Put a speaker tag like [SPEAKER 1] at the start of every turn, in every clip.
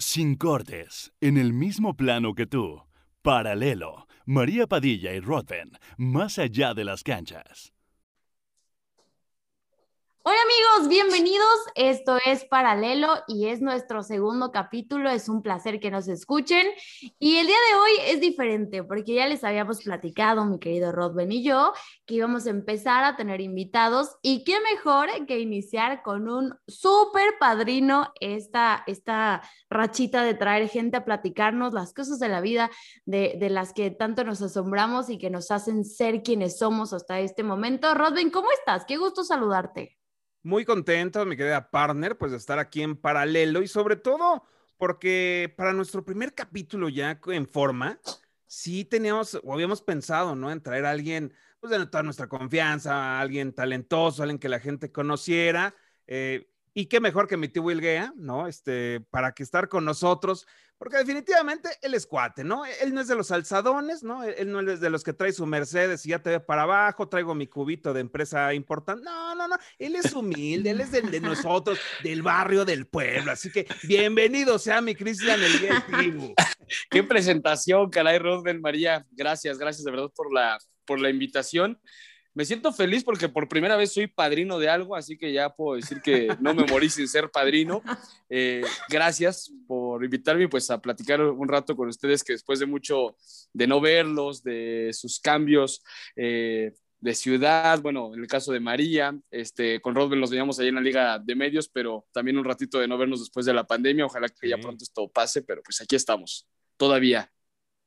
[SPEAKER 1] Sin cortes, en el mismo plano que tú. Paralelo. María Padilla y Rodben, más allá de las canchas.
[SPEAKER 2] Hola amigos, bienvenidos. Esto es Paralelo y es nuestro segundo capítulo. Es un placer que nos escuchen. Y el día de hoy es diferente porque ya les habíamos platicado, mi querido Rodben y yo, que íbamos a empezar a tener invitados. Y qué mejor que iniciar con un súper padrino esta, esta rachita de traer gente a platicarnos las cosas de la vida, de, de las que tanto nos asombramos y que nos hacen ser quienes somos hasta este momento. Rodben, ¿cómo estás? Qué gusto saludarte.
[SPEAKER 3] Muy contento, mi querida partner, pues de estar aquí en paralelo y sobre todo porque para nuestro primer capítulo ya en forma, sí teníamos o habíamos pensado, ¿no? En traer a alguien, pues de toda nuestra confianza, alguien talentoso, alguien que la gente conociera. Eh, y qué mejor que mi tío Wilguea, ¿no? Este, para que estar con nosotros, porque definitivamente él es cuate, ¿no? Él no es de los alzadones, ¿no? Él no es de los que trae su Mercedes y ya te ve para abajo, traigo mi cubito de empresa importante. No, no, no, él es humilde, él es de, de nosotros, del barrio, del pueblo. Así que bienvenido sea mi Cristian el Tribu.
[SPEAKER 4] Qué presentación, caray, Rodben María. Gracias, gracias de verdad por la, por la invitación me siento feliz porque por primera vez soy padrino de algo, así que ya puedo decir que no me morí sin ser padrino. Eh, gracias por invitarme pues a platicar un rato con ustedes que después de mucho de no verlos, de sus cambios eh, de ciudad, bueno, en el caso de María, este, con Rodben los veíamos ahí en la Liga de Medios, pero también un ratito de no vernos después de la pandemia, ojalá que ya pronto esto pase, pero pues aquí estamos, todavía,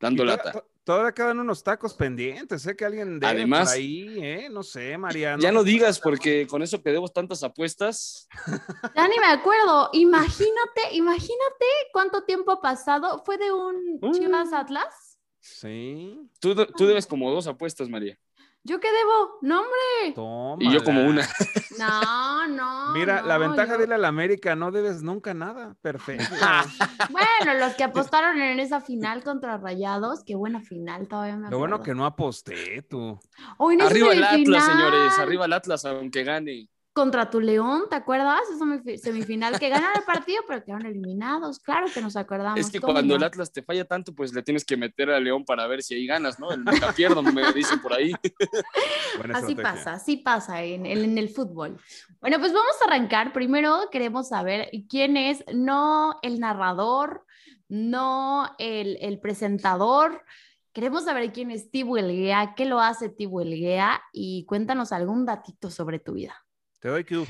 [SPEAKER 4] dando lata
[SPEAKER 3] todavía quedan unos tacos pendientes, sé que alguien de
[SPEAKER 4] Además,
[SPEAKER 3] ahí, ¿eh? No sé, Mariano.
[SPEAKER 4] Ya no digas, porque con eso que debo tantas apuestas.
[SPEAKER 2] Ya ni me acuerdo. Imagínate, imagínate cuánto tiempo ha pasado. ¿Fue de un uh. Chivas Atlas?
[SPEAKER 3] Sí.
[SPEAKER 4] Tú, tú debes como dos apuestas, María.
[SPEAKER 2] ¿Yo qué debo? No, hombre.
[SPEAKER 4] Y yo como una.
[SPEAKER 2] No, no.
[SPEAKER 3] Mira, la ventaja de ir a la América, no debes nunca nada. Perfecto.
[SPEAKER 2] bueno, los que apostaron en esa final contra Rayados, qué buena final todavía me
[SPEAKER 3] Lo bueno que no aposté, tú.
[SPEAKER 4] arriba el Atlas, señores, arriba el Atlas, aunque gane
[SPEAKER 2] contra tu León, ¿te acuerdas? Esa semifinal que ganaron el partido, pero quedaron eliminados. Claro que nos acordamos.
[SPEAKER 4] Es que cuando el Atlas te falla tanto, pues le tienes que meter a León para ver si ahí ganas, ¿no? El nunca pierdo, me dicen por ahí.
[SPEAKER 2] así pasa, así pasa en, en, el fútbol. Bueno, pues vamos a arrancar. Primero queremos saber quién es, no el narrador, no el, el presentador. Queremos saber quién es Tibu Elguea, qué lo hace Tibu Elguea y cuéntanos algún datito sobre tu vida.
[SPEAKER 3] Te doy Q.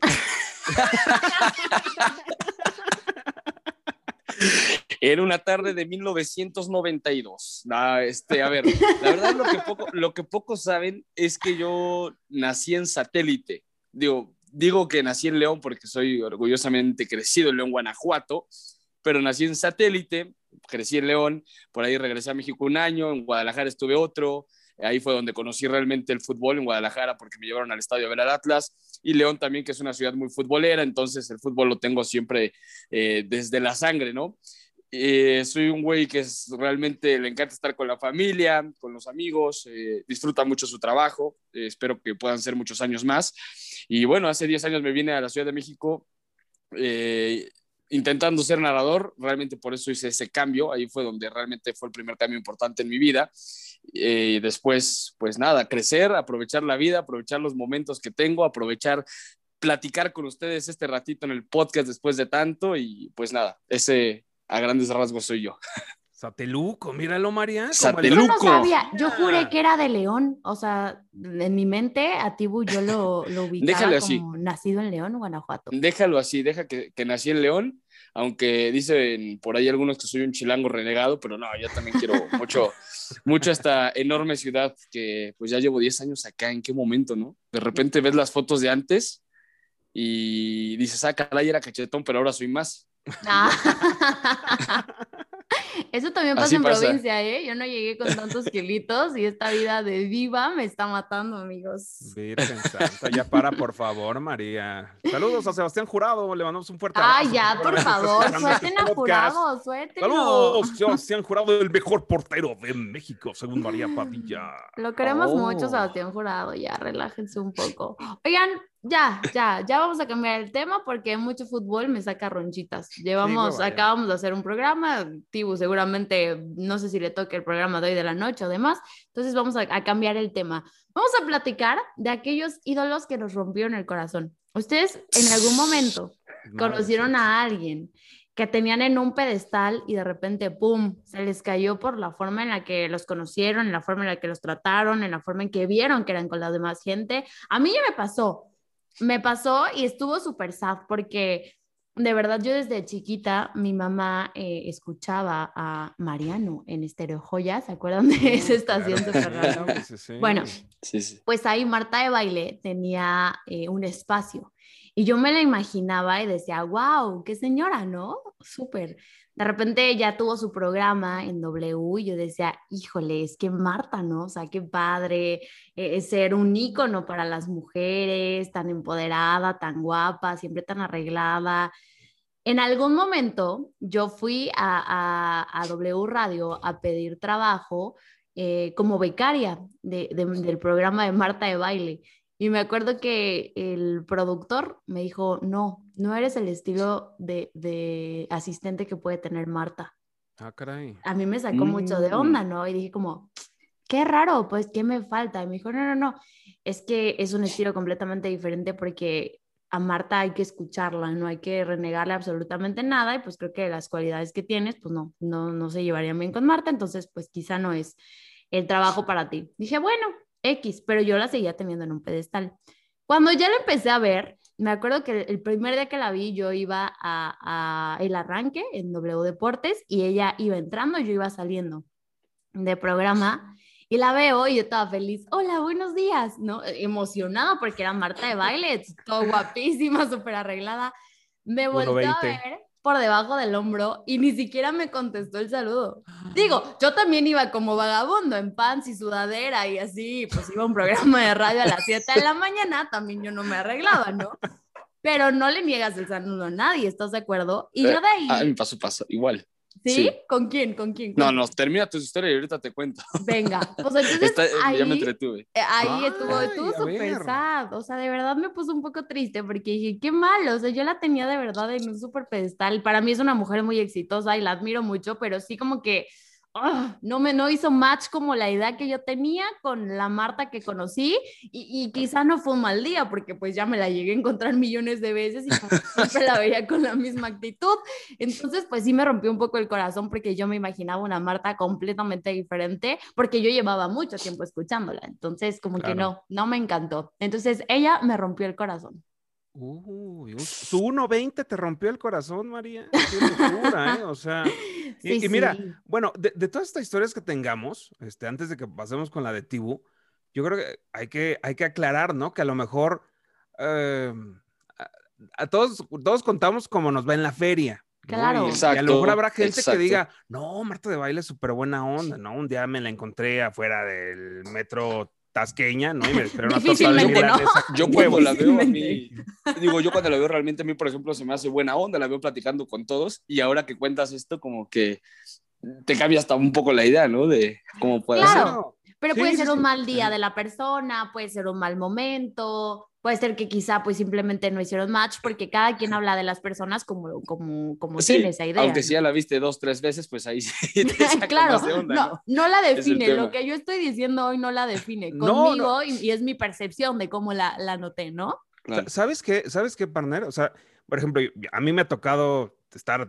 [SPEAKER 4] Era una tarde de 1992. este, a ver, la verdad lo que, poco, lo que pocos saben es que yo nací en satélite. Digo, digo que nací en León porque soy orgullosamente crecido en León, Guanajuato, pero nací en satélite, crecí en León, por ahí regresé a México un año, en Guadalajara estuve otro, Ahí fue donde conocí realmente el fútbol en Guadalajara porque me llevaron al estadio a ver al Atlas y León también, que es una ciudad muy futbolera, entonces el fútbol lo tengo siempre eh, desde la sangre, ¿no? Eh, soy un güey que es, realmente le encanta estar con la familia, con los amigos, eh, disfruta mucho su trabajo, espero que puedan ser muchos años más. Y bueno, hace 10 años me vine a la Ciudad de México intentando ser narrador, realmente por eso hice ese cambio, ahí fue donde realmente fue el primer cambio importante en mi vida. Eh, y después, pues nada, crecer, aprovechar la vida, aprovechar los momentos que tengo, aprovechar platicar con ustedes este ratito en el podcast después de tanto y pues nada, ese a grandes rasgos soy yo.
[SPEAKER 3] Sateluco, míralo, María.
[SPEAKER 4] Sateluco. Yo no
[SPEAKER 2] sabía, yo juré que era de León, o sea, en mi mente a Tibu yo lo, lo ubicaba como nacido en León, Guanajuato.
[SPEAKER 4] Déjalo así, deja que, que nací en León, aunque dicen por ahí algunos que soy un chilango renegado, pero no, yo también quiero mucho, mucho esta enorme ciudad que pues ya llevo 10 años acá, ¿en qué momento, no? De repente ves las fotos de antes y dices, ah, caray, era cachetón, pero ahora soy más. Ah.
[SPEAKER 2] Eso también pasa en provincia, ¿eh? Yo no llegué con tantos kilitos y esta vida de viva me está matando, amigos.
[SPEAKER 3] Virgen Santa, ya para, por favor, María. Saludos a Sebastián Jurado, le mandamos un fuerte abrazo.
[SPEAKER 2] Ay, ya, por favor, suelten a Jurado, suelten.
[SPEAKER 3] Saludos, Sebastián Jurado, el mejor portero de México, según María Padilla.
[SPEAKER 2] Lo queremos mucho, oh. Sebastián Jurado, ya, relájense un poco. Oigan, ya, ya, ya vamos a cambiar el tema porque mucho fútbol me saca ronchitas. Llevamos,
[SPEAKER 3] ya.
[SPEAKER 2] acabamos de hacer un programa, Tibu seguramente, no sé si le toque el programa de hoy de la noche o demás, entonces vamos a, a cambiar el tema. Vamos a platicar de aquellos ídolos que nos rompieron el corazón. Ustedes en algún momento conocieron a alguien que tenían en un pedestal y de repente, ¡pum!, se les cayó por la forma en la que los conocieron, en la forma en la que los trataron, en la forma en que vieron que eran con la demás gente. A mí ya me pasó, me pasó y estuvo súper sad porque de verdad yo desde chiquita mi mamá eh, escuchaba a Mariano en Estereo Joya, ¿se acuerdan de esa estación rara?
[SPEAKER 3] Sí, sí.
[SPEAKER 2] Bueno,
[SPEAKER 4] Sí, sí.
[SPEAKER 2] pues ahí Marta de baile tenía eh, un espacio y yo me la imaginaba y decía, wow, qué señora, ¿no? Súper. De repente ya tuvo su programa en W y yo decía, híjole, es que Marta, ¿no? O sea, qué padre eh, ser un ícono para las mujeres, tan empoderada, tan guapa, siempre tan arreglada. En algún momento yo fui a, a- a W Radio a pedir trabajo eh, como becaria de- de- del programa de Marta de baile. Y me acuerdo que el productor me dijo, no, no eres el estilo de, de asistente que puede tener Marta.
[SPEAKER 3] Ah, caray.
[SPEAKER 2] A mí me sacó mucho de
[SPEAKER 4] Mm.
[SPEAKER 2] onda, ¿no? Y dije como, qué raro, pues, ¿qué me falta? Y me dijo, no, no, no, es que es un estilo completamente diferente porque a Marta hay que escucharla, no hay que renegarle absolutamente nada y pues creo que las cualidades que tienes, pues no, no, no se llevarían bien con Marta, entonces pues quizá no es el trabajo para ti. Dije, bueno, X, pero yo la seguía teniendo en un pedestal. Cuando ya la empecé a ver, me acuerdo que el primer día que la vi, yo iba a, a el arranque en W Deportes y ella iba entrando, yo iba saliendo de programa y la veo y yo estaba feliz. Hola, buenos días, ¿no? Emocionada porque era Marta de baile, todo guapísima, súper arreglada. Me volteó a
[SPEAKER 3] 1.20.
[SPEAKER 2] ver por debajo del hombro y ni siquiera me contestó el saludo. Digo, yo también iba como vagabundo en pants y sudadera y así, pues iba a un programa de radio a las 7 de la mañana, también yo no me arreglaba, ¿no? Pero no le niegas el saludo a nadie, ¿estás de acuerdo? Y yo de ahí,
[SPEAKER 4] Ah, me pasó, pasó. Igual.
[SPEAKER 2] ¿Sí?
[SPEAKER 4] sí.
[SPEAKER 2] ¿Con quién? ¿Con quién?
[SPEAKER 4] No,
[SPEAKER 2] ¿Con-
[SPEAKER 4] no, termina tu historia y ahorita te cuento.
[SPEAKER 2] Venga, pues entonces
[SPEAKER 4] Está-
[SPEAKER 2] ahí,
[SPEAKER 4] Ya me entretuve.
[SPEAKER 2] eh, ahí estuvo,
[SPEAKER 3] Ay,
[SPEAKER 2] estuvo
[SPEAKER 3] a
[SPEAKER 2] súper sad, o sea, de verdad me puso un poco triste porque dije, qué malo, o sea, yo la tenía de verdad en un súper pedestal, para mí es una mujer muy exitosa y la admiro mucho, pero sí como que ah, no me no hizo match como la idea que yo tenía con la Marta que conocí y, y quizá no fue un mal día porque pues ya me la llegué a encontrar millones de veces y siempre la veía con la misma actitud, entonces pues sí me rompió un poco el corazón porque yo me imaginaba una Marta completamente diferente porque yo llevaba mucho tiempo escuchándola, entonces como que no, no me encantó, entonces ella me rompió el corazón.
[SPEAKER 3] Uy, su 1.20 te rompió el corazón, María. Qué locura, ¿eh? O sea, y,
[SPEAKER 2] Sí,
[SPEAKER 3] y mira,
[SPEAKER 2] sí.
[SPEAKER 3] bueno, de, de todas estas historias que tengamos, este, antes de que pasemos con la de Tibu, yo creo que hay que, hay que aclarar, ¿no? Que a lo mejor eh, a, a todos, todos contamos como nos va en la feria. ¿no?
[SPEAKER 2] Claro.
[SPEAKER 3] Y- Y, a lo
[SPEAKER 4] Exacto,
[SPEAKER 3] mejor habrá gente que
[SPEAKER 4] exacto.
[SPEAKER 3] diga, no, Marta de baile es súper buena onda, ¿no? Un día me la encontré afuera del metro Tasqueña, ¿no? Y me esperó una torta de
[SPEAKER 2] Difícilmente, ¿no?
[SPEAKER 4] Yo cuando la veo a mí, digo, yo cuando la veo realmente a mí, por ejemplo, se me hace buena onda, la veo platicando con todos y ahora que cuentas esto, como que te cambia hasta un poco la idea, ¿no? De cómo puede
[SPEAKER 2] Claro.
[SPEAKER 4] ser.
[SPEAKER 3] Claro.
[SPEAKER 2] Pero
[SPEAKER 3] Sí,
[SPEAKER 2] puede ser
[SPEAKER 3] sí.
[SPEAKER 2] un mal día de la persona, puede ser un mal momento, puede ser que quizá pues simplemente no hicieron match porque cada quien habla de las personas como, como, como
[SPEAKER 4] Sí,
[SPEAKER 2] tiene esa idea.
[SPEAKER 4] aunque
[SPEAKER 2] ¿no?
[SPEAKER 4] si ya la viste dos, tres veces, pues ahí sí te saca
[SPEAKER 2] claro,
[SPEAKER 4] más de onda,
[SPEAKER 2] no,
[SPEAKER 4] ¿no?
[SPEAKER 2] no la define, lo que yo estoy diciendo hoy no la define
[SPEAKER 3] No,
[SPEAKER 2] conmigo Y, y es mi percepción de cómo la, la noté, ¿no?
[SPEAKER 4] Claro.
[SPEAKER 3] Sa- ¿Sabes qué? ¿Sabes qué, partner? O sea, por ejemplo, a mí me ha tocado estar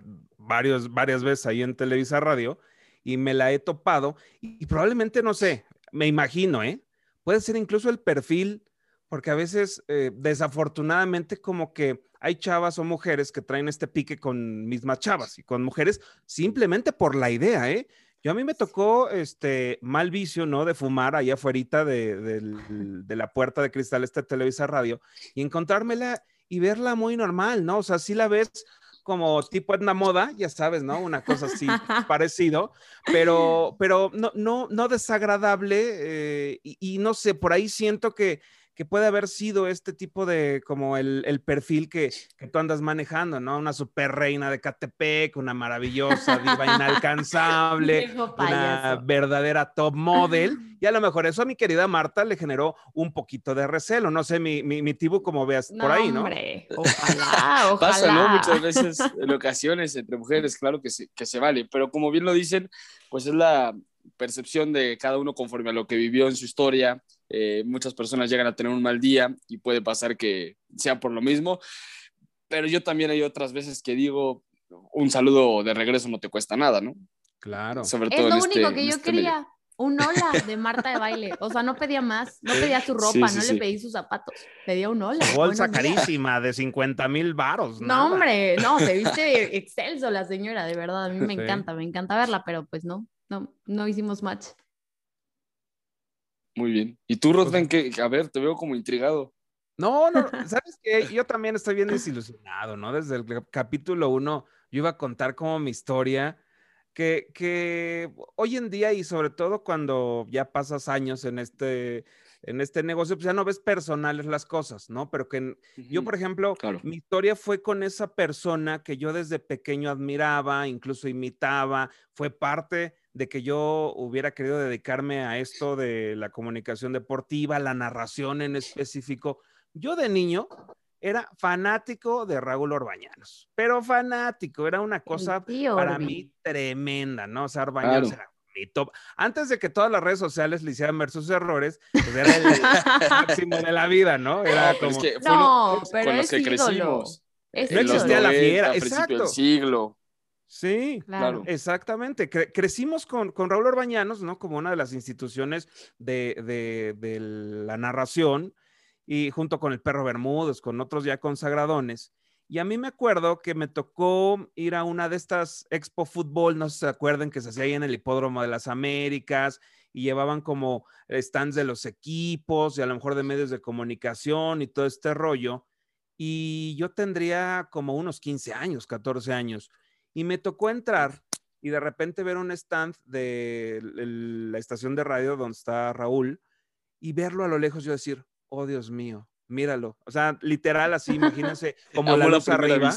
[SPEAKER 3] varios, varias veces ahí en Televisa Radio y me la he topado y, probablemente, no sé, me imagino, ¿eh? Puede ser incluso el perfil, porque a veces, eh, desafortunadamente, como que hay chavas o mujeres que traen este pique con mismas chavas y con mujeres simplemente por la idea, ¿eh? Yo a mí me tocó este mal vicio, ¿no? De fumar allá afuera de, de la puerta de cristal esta Televisa Radio y encontrármela y verla muy normal, ¿no? O sea, sí la ves como tipo Edna Moda, ya sabes, ¿no? Una cosa así parecido, pero, pero no, no, no desagradable eh, y, y no sé, por ahí siento que, que puede haber sido este tipo de, como el, el perfil que, que, tú andas manejando, ¿no? Una super reina de Catepec, una maravillosa diva inalcanzable, una verdadera top model. Y a lo mejor eso a mi querida Marta le generó un poquito de recelo. No sé, mi, mi, mi tibu, como veas por ahí, ¿no?
[SPEAKER 2] Hombre, ojalá, ojalá.
[SPEAKER 4] Pasa, ¿no? Muchas veces en ocasiones entre mujeres, claro que se, que se vale, pero como bien lo dicen, pues es la percepción de cada uno conforme a lo que vivió en su historia, eh, muchas personas llegan a tener un mal día y puede pasar que sea por lo mismo, pero yo también hay otras veces que digo, un saludo de regreso no te cuesta nada, ¿no?
[SPEAKER 3] Claro.
[SPEAKER 2] Sobre todo es lo único este, que yo este quería. Un hola de Marta de baile. O sea, no pedía más. No pedía su ropa, no le pedí sus zapatos. Pedía un hola.
[SPEAKER 3] Bolsa carísima de 50 mil varos.
[SPEAKER 2] No, hombre, no, se viste excelso la señora, de verdad. A mí me encanta, me encanta verla, pero pues no, no, no hicimos match.
[SPEAKER 4] Muy bien. ¿Y tú, Rodven, que a ver, te veo como intrigado?
[SPEAKER 3] No, no, ¿sabes qué? Yo también estoy bien desilusionado, ¿no? Desde el capítulo uno, yo iba a contar como mi historia, que, que hoy en día y sobre todo cuando ya pasas años en este, en este negocio, pues ya no ves personales las cosas, ¿no? Pero que yo, por ejemplo, mi historia fue con esa persona que yo desde pequeño admiraba, incluso imitaba, fue parte de que yo hubiera querido dedicarme a esto de la comunicación deportiva, la narración en específico. Yo de niño era fanático de Raúl Orbañanos, pero fanático, era una cosa para mí tremenda, ¿no? O sea, Orbañanos era mi top. Antes de que todas las redes sociales le hicieran ver sus errores, pues era el máximo de la vida, ¿no? Era
[SPEAKER 2] como... no, pero con los que crecimos.
[SPEAKER 3] no existía la fiera, exacto.
[SPEAKER 4] siglo.
[SPEAKER 3] Sí, claro. Exactamente. crecimos con, con, Raúl Orbañanos, ¿no? Como una de las instituciones de, de, la narración y junto con el Perro Bermúdez, con otros ya consagradones. Y a mí me acuerdo que me tocó ir a una de estas Expo Fútbol, no sé si se acuerdan, que se hacía ahí en el Hipódromo de las Américas y llevaban como stands de los equipos y a lo mejor de medios de comunicación y todo este rollo. Y yo tendría como unos 15 años, 14 años. Y me tocó entrar y de repente ver un stand de la estación de radio donde está Raúl y verlo a lo lejos yo decir, oh Dios mío, míralo. O sea, literal así, imagínense como la luz arriba,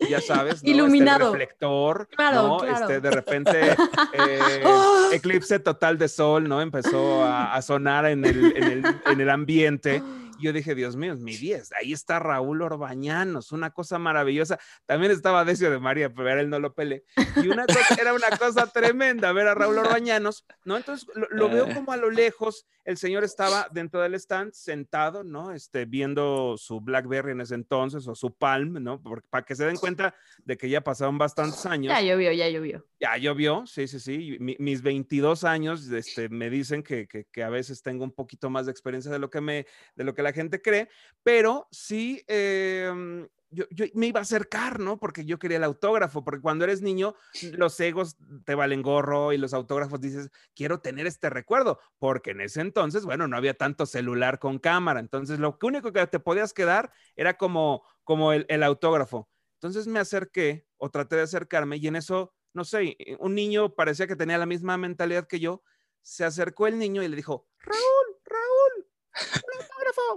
[SPEAKER 3] ya sabes,
[SPEAKER 2] ¿no? Iluminado.
[SPEAKER 3] Este reflector, claro, ¿no? Este, de repente, eh, ¡Ah! eclipse total de sol, ¿no? Empezó a, sonar en el, en, el, en el ambiente yo dije, Dios mío, mi 10. Ahí está Raúl Orbañanos, una cosa maravillosa. También estaba Decio de María, pero él no lo pele. Y una cosa, era una cosa tremenda ver a Raúl Orbañanos, ¿no? Entonces lo, veo como a lo lejos. El señor estaba dentro del stand sentado, ¿no? Este, viendo su Blackberry en ese entonces o su Palm, ¿no? para que se den cuenta de que ya pasaron bastantes años.
[SPEAKER 2] Ya llovió, ya llovió.
[SPEAKER 3] Ya llovió, sí, sí, sí. mis 22 años este, me dicen que, que, que, a veces tengo un poquito más de experiencia de lo que me, de lo que la gente cree, pero sí, em, yo, me iba a acercar, ¿no? Porque yo quería el autógrafo, porque cuando eres niño, los egos te valen gorro y los autógrafos dices, quiero tener este recuerdo, porque en ese entonces, bueno, no había tanto celular con cámara, entonces lo único que te podías quedar era como, como el, el autógrafo. Entonces me acerqué o traté de acercarme y en eso, no sé, un niño parecía que tenía la misma mentalidad que yo, se acercó el niño y le dijo, Raúl, Raúl,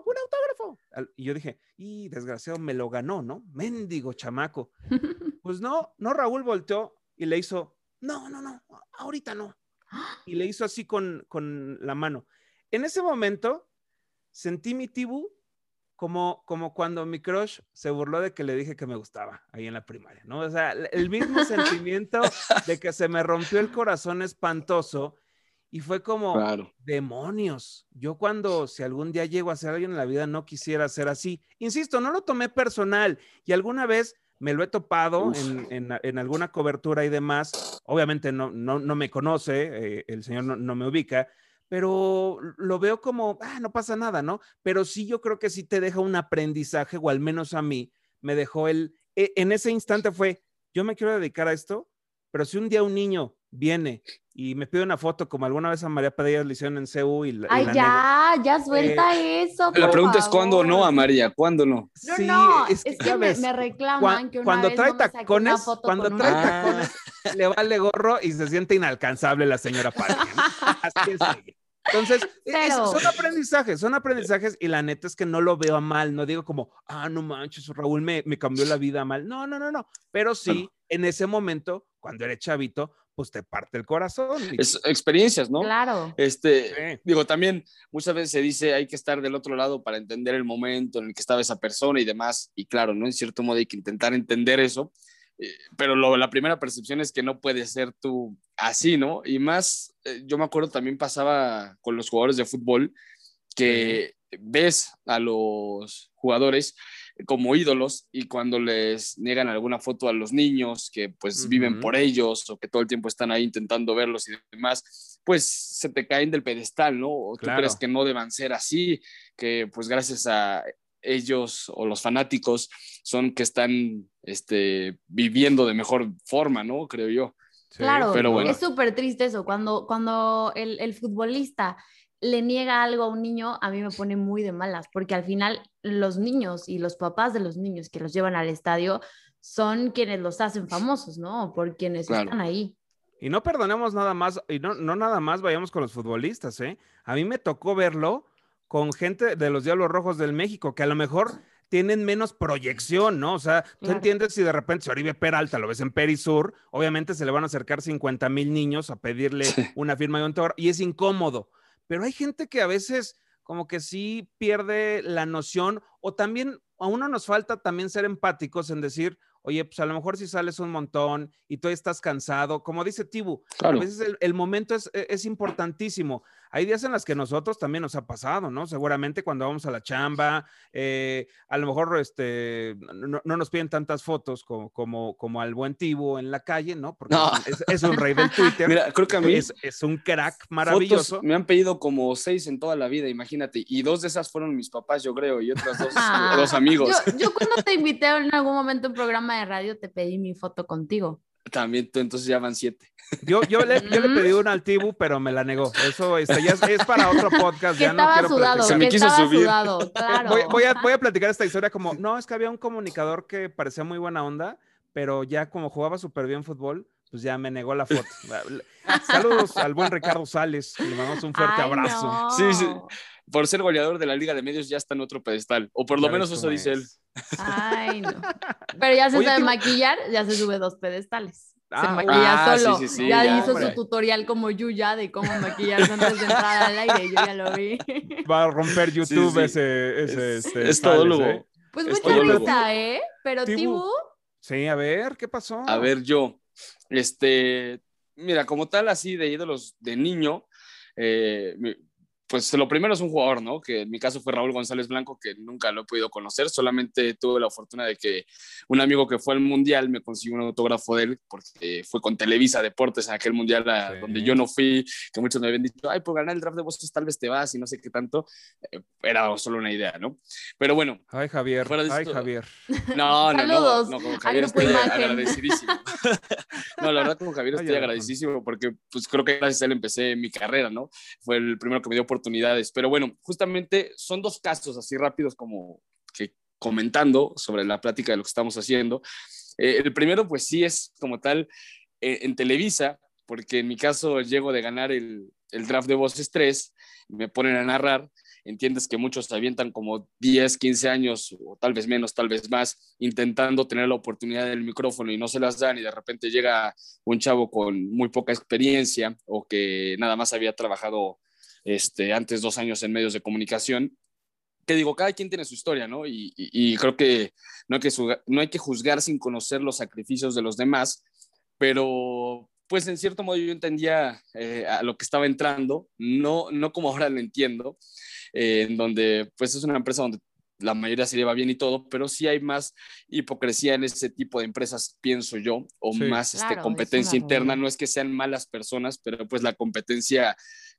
[SPEAKER 3] un autógrafo. Y yo dije, y desgraciado, me lo ganó, ¿no? Mendigo chamaco. Pues no, no, Raúl volteó y le hizo, no, no, no, ahorita no. Y le hizo así con, con la mano. En ese momento sentí mi tibu como, como cuando mi crush se burló de que le dije que me gustaba ahí en la primaria, ¿no? O sea, el mismo sentimiento de que se me rompió el corazón espantoso y fue como, demonios, yo cuando, si algún día llego a ser alguien en la vida, no quisiera ser así. Insisto, no lo tomé personal y alguna vez me lo he topado en, en, alguna cobertura y demás. Obviamente no, no, no me conoce, eh, el señor no, no, me ubica, pero lo veo como, ah, no pasa nada, ¿no? Pero sí yo creo que sí te deja un aprendizaje, o al menos a mí, me dejó el, e, en ese instante fue, yo me quiero dedicar a esto, pero si un día un niño viene y me pide una foto como alguna vez a María Padilla le hicieron en CU y
[SPEAKER 2] la, Ay, ya, ya suelta eh, eso.
[SPEAKER 4] La pregunta es cuándo no a María, ¿cuándo
[SPEAKER 2] no? No, no, es, que, me, reclaman que una
[SPEAKER 3] cuando
[SPEAKER 2] vez
[SPEAKER 3] trae
[SPEAKER 2] no
[SPEAKER 3] tacones, cuando trae tacones, le vale gorro y se siente inalcanzable la señora Padilla. Así es. Entonces, e, es- son aprendizajes, son aprendizajes y la neta es que no lo veo a mal, no digo como, ah, no manches, Raúl me, me cambió la vida a mal. No, no, no, no, pero sí,
[SPEAKER 4] Claro.
[SPEAKER 3] en ese momento, cuando eres chavito, pues te parte el corazón.
[SPEAKER 4] Es experiencias, ¿no?
[SPEAKER 2] Claro.
[SPEAKER 4] Este,
[SPEAKER 3] Sí.
[SPEAKER 4] digo, también muchas veces se dice hay que estar del otro lado para entender el momento en el que estaba esa persona y demás. Y claro, ¿no? En cierto modo hay que intentar entender eso. eh, Pero lo- la primera percepción es que no puedes ser tú así, ¿no? Y más, eh, yo me acuerdo también pasaba con los jugadores de fútbol que ves a los jugadores como ídolos y cuando les niegan alguna foto a los niños que pues viven por ellos o que todo el tiempo están ahí intentando verlos y demás, pues se te caen del pedestal, ¿no? O tú crees que no deban ser así, que pues gracias a ellos o los fanáticos son que están este, viviendo de mejor forma, ¿no? Creo yo.
[SPEAKER 3] Sí,
[SPEAKER 2] Claro,
[SPEAKER 4] pero bueno.
[SPEAKER 2] es súper triste eso. Cuando, cuando el, el futbolista le niega algo a un niño, a mí me pone muy de malas, porque al final los niños y los papás de los niños que los llevan al estadio son quienes los hacen famosos, ¿no? Por quienes
[SPEAKER 4] Claro.
[SPEAKER 2] están ahí.
[SPEAKER 3] Y no perdonemos nada más, y no, no nada más vayamos con los futbolistas, ¿eh? A mí me tocó verlo con gente de los Diablos Rojos del México, que a lo mejor tienen menos proyección, ¿no? O sea, tú
[SPEAKER 2] Claro.
[SPEAKER 3] entiendes si de repente si Oribe Peralta lo ves en Perisur, obviamente se le van a acercar 50 mil niños a pedirle
[SPEAKER 4] Sí.
[SPEAKER 3] una firma de un autógrafo, y es incómodo. Pero hay gente que a veces como que sí pierde la noción, o también a uno nos falta también ser empáticos en decir, oye, pues a lo mejor si sales un montón y tú estás cansado, como dice Tibu,
[SPEAKER 4] Claro.
[SPEAKER 3] a veces el, el momento es, e, es importantísimo. Hay días en las que nosotros también nos ha pasado, ¿no? Seguramente cuando vamos a la chamba, eh, a lo mejor este, no, no nos piden tantas fotos como, como, como al buen Tibu en la calle, ¿no? Porque
[SPEAKER 4] No.
[SPEAKER 3] es, es un rey del Twitter.
[SPEAKER 4] Mira, creo que a mí
[SPEAKER 3] es, es un crack maravilloso.
[SPEAKER 4] Fotos me han pedido como seis en toda la vida, imagínate. Y dos de esas fueron mis papás, yo creo, y otras dos,
[SPEAKER 2] Ah,
[SPEAKER 4] dos amigos.
[SPEAKER 2] Yo, yo cuando te invité en algún momento a un programa de radio, te pedí mi foto contigo.
[SPEAKER 4] También, tú, entonces ya van siete.
[SPEAKER 3] Yo, yo, le, yo le pedí una al Tibu, pero me la negó. Eso este, ya es, es para otro podcast.
[SPEAKER 2] Que
[SPEAKER 3] ya no quiero
[SPEAKER 2] sudado,
[SPEAKER 3] platicar.
[SPEAKER 4] Se me quiso subir.
[SPEAKER 2] sudado, claro.
[SPEAKER 3] Voy, voy a, voy a platicar esta historia como, no, es que había un comunicador que parecía muy buena onda, pero ya como jugaba súper bien fútbol, pues ya me negó la foto. Saludos al buen Ricardo Sales, le mandamos un fuerte
[SPEAKER 2] Ay,
[SPEAKER 3] abrazo.
[SPEAKER 2] no.
[SPEAKER 4] Sí, sí. Por ser goleador de la Liga de Medios ya está en otro pedestal. O por lo
[SPEAKER 3] Ya
[SPEAKER 4] menos eso dice él.
[SPEAKER 2] Ay, no. Pero ya se
[SPEAKER 3] Oye,
[SPEAKER 2] sabe
[SPEAKER 3] tío-
[SPEAKER 2] maquillar, ya se sube dos pedestales. Se
[SPEAKER 3] Ah,
[SPEAKER 2] maquilla
[SPEAKER 4] ah, sí,
[SPEAKER 2] solo.
[SPEAKER 4] sí, sí,
[SPEAKER 2] ya,
[SPEAKER 3] ya,
[SPEAKER 2] hizo
[SPEAKER 3] hombre.
[SPEAKER 2] su tutorial como Yuya de cómo maquillarse antes de entrar al aire. Yo ya lo vi.
[SPEAKER 3] Va a romper YouTube
[SPEAKER 4] sí.
[SPEAKER 3] ese, ese
[SPEAKER 4] Es,
[SPEAKER 3] este,
[SPEAKER 4] es
[SPEAKER 3] Sales,
[SPEAKER 4] todólogo.
[SPEAKER 3] ¿eh?
[SPEAKER 2] Pues
[SPEAKER 4] Es
[SPEAKER 2] mucha risa, ¿eh? Pero
[SPEAKER 3] Tibu.
[SPEAKER 2] Tibu,
[SPEAKER 3] Sí, a ver, ¿qué pasó?
[SPEAKER 4] A ver, yo, este, mira, como tal, así de ídolos de niño, eh, pues lo primero es un jugador, ¿no? Que en mi caso fue Raúl González Blanco, que nunca lo he podido conocer, solamente tuve la fortuna de que un amigo que fue al Mundial me consiguió un autógrafo de él, porque fue con Televisa Deportes en aquel Mundial a
[SPEAKER 3] Sí.
[SPEAKER 4] donde yo no fui, que muchos me habían dicho, ay, por ganar el draft de voces tal vez te vas y no sé qué tanto, Eh, era solo una idea, ¿no? Pero bueno,
[SPEAKER 3] Ay, Javier,
[SPEAKER 4] Fuera de
[SPEAKER 3] ay,
[SPEAKER 4] esto-
[SPEAKER 3] Javier.
[SPEAKER 4] no, no,
[SPEAKER 2] Saludos
[SPEAKER 4] no, no, con Javier
[SPEAKER 2] grupo
[SPEAKER 4] estoy
[SPEAKER 2] Imagen.
[SPEAKER 4] agradecidísimo. no, la verdad con Javier
[SPEAKER 3] Ay,
[SPEAKER 4] estoy agradecidísimo porque pues creo que gracias a él empecé mi carrera, ¿no? Fue el primero que me dio oportunidades. Pero bueno, justamente son dos casos así rápidos como que comentando sobre la plática de lo que estamos haciendo. Eh, el primero pues sí es como tal eh, en Televisa, porque en mi caso llego de ganar el, el draft de Voces 3, me ponen a narrar entiendes que muchos se avientan como 10, 15 años o tal vez menos, tal vez más, intentando tener la oportunidad del micrófono y no se las dan y de repente llega un chavo con muy poca experiencia o que nada más había trabajado este, antes dos años en medios de comunicación. Que digo, cada quien tiene su historia, ¿no? Y, y- y creo que no hay que, juzgar, no hay que juzgar sin conocer los sacrificios de los demás, pero pues en cierto modo yo entendía eh, a lo que estaba entrando, no, no como ahora lo entiendo, eh, en donde pues es una empresa donde la mayoría se lleva bien y todo, pero sí hay más hipocresía en ese tipo de empresas, pienso yo, o
[SPEAKER 3] Sí.
[SPEAKER 4] más
[SPEAKER 2] Claro,
[SPEAKER 4] este,
[SPEAKER 2] es
[SPEAKER 4] competencia interna. No es que sean malas personas, pero pues la competencia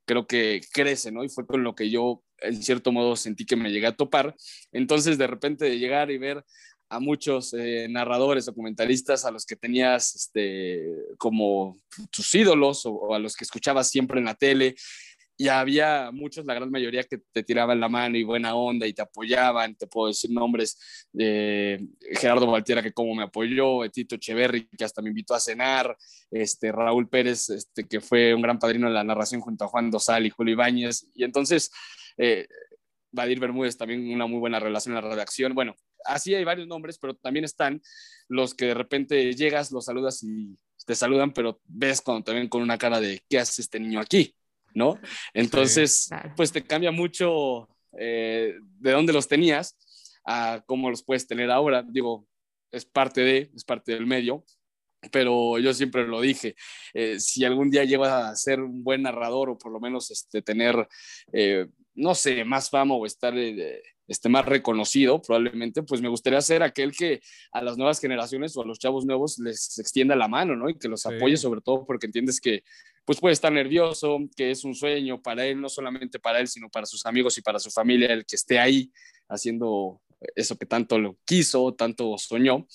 [SPEAKER 4] creo que crece, ¿no? Y fue con lo que yo en cierto modo sentí que me llegué a topar. Entonces de repente de llegar y ver a muchos eh, narradores, documentalistas a los que tenías este, como tus ídolos o, o a los que escuchabas siempre en la tele y había muchos, la gran mayoría, que te tiraban la mano y buena onda y te apoyaban. Te puedo decir nombres de Gerardo Valtiera, que como me apoyó, Tito Echeverry, que hasta me invitó a cenar, este, Raúl Pérez, este, que fue un gran padrino en la narración junto a Juan Dosal y Julio Ibáñez. Y entonces, eh, Vadir Bermúdez también una muy buena relación en la redacción. Bueno, así hay varios nombres, pero también están los que de repente llegas, los saludas y te saludan, pero ves cuando te ven con una cara de ¿qué hace este niño aquí? ¿No? Entonces, pues te cambia mucho eh, de dónde los tenías a cómo los puedes tener ahora. Digo, es parte de, es parte del medio, pero yo siempre lo dije, eh, si algún día llegas a ser un buen narrador o por lo menos este, tener, eh, no sé, más fama o estar este, más reconocido probablemente, pues me gustaría ser aquel que a las nuevas generaciones o a los chavos nuevos les extienda la mano, ¿no? Y que los apoye sobre todo porque entiendes que pues puede estar nervioso, que es un sueño para él, no solamente para él, sino para sus amigos y para su familia, el que esté ahí haciendo eso que tanto lo quiso, tanto soñó.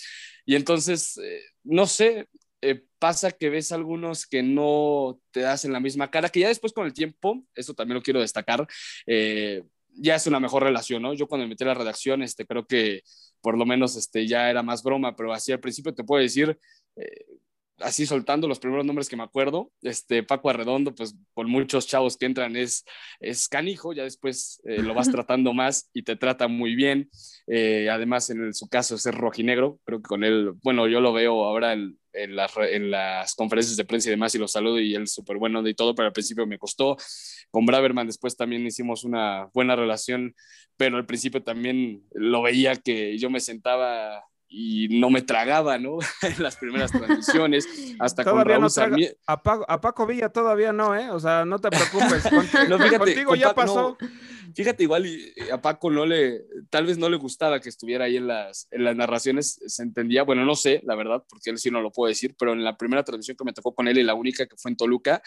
[SPEAKER 4] Y entonces, eh, no sé, eh, pasa que ves algunos que no te das en la misma cara, que ya después con el tiempo, eso también lo quiero destacar, eh, ya es una mejor relación, ¿no? Yo cuando me metí a la redacción, este, creo que por lo menos este, ya era más broma, pero así al principio te puedo decir, así soltando los primeros nombres que me acuerdo, este Paco Arredondo, pues con muchos chavos que entran es, es canijo, ya después eh, lo vas tratando más y te trata muy bien. Eh, además, en su caso es rojinegro, creo que con él, bueno, yo lo veo ahora en, en, las, en las conferencias de prensa y demás y lo saludo y él súper bueno y todo, pero al principio me costó. Con Braverman después también hicimos una buena relación, pero al principio también lo veía que yo me sentaba y no me tragaba, ¿no? en las primeras transmisiones, hasta
[SPEAKER 3] todavía con Raúl no a, Paco, a, Paco, Villa todavía no, ¿eh? O sea, no te preocupes. no, fíjate, contigo ya pasó.
[SPEAKER 4] fíjate, igual a Paco no le, tal vez no le gustaba que estuviera ahí en las, en las narraciones, se entendía, bueno, no sé, la verdad, porque él sí no lo puedo decir, pero en la primera transmisión que me tocó con él y la única que fue en Toluca,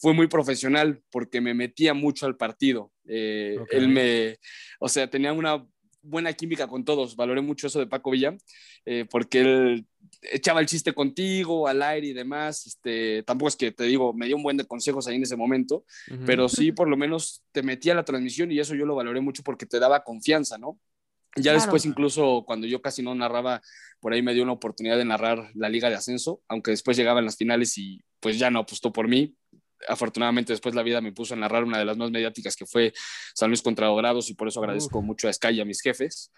[SPEAKER 4] fue muy profesional porque me metía mucho al partido. Eh, él me, o sea, tenía una buena química con todos. Valoré mucho eso de Paco Villa, eh, porque él echaba el chiste contigo al aire y demás. Este, tampoco es que te digo, me dio un buen de consejos ahí en ese momento, pero sí por lo menos te metía a la transmisión y eso yo lo valoré mucho porque te daba confianza, ¿no? Ya después, incluso cuando yo casi no narraba, por ahí me dio una oportunidad de narrar la Liga de Ascenso, aunque después llegaban las finales y pues ya no apostó por mí, afortunadamente después la vida me puso a narrar una de las más mediáticas que fue San Luis contra Dorados y por eso agradezco mucho a Sky y a mis jefes.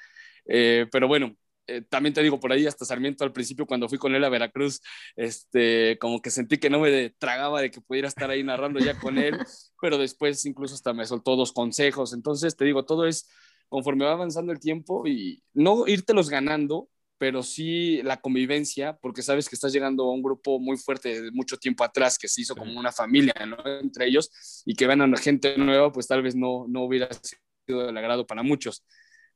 [SPEAKER 4] Eh, pero bueno, eh, también te digo, por ahí hasta Sarmiento al principio cuando fui con él a Veracruz, este, como que sentí que no me tragaba de que pudiera estar ahí narrando ya con él, pero después incluso hasta me soltó dos consejos. Entonces te digo, todo es conforme va avanzando el tiempo y no los ganando, pero sí la convivencia, porque sabes que estás llegando a un grupo muy fuerte de mucho tiempo atrás, que se hizo como una familia, ¿no? Entre ellos, y que ven a gente nueva, pues tal vez no, no hubiera sido del agrado para muchos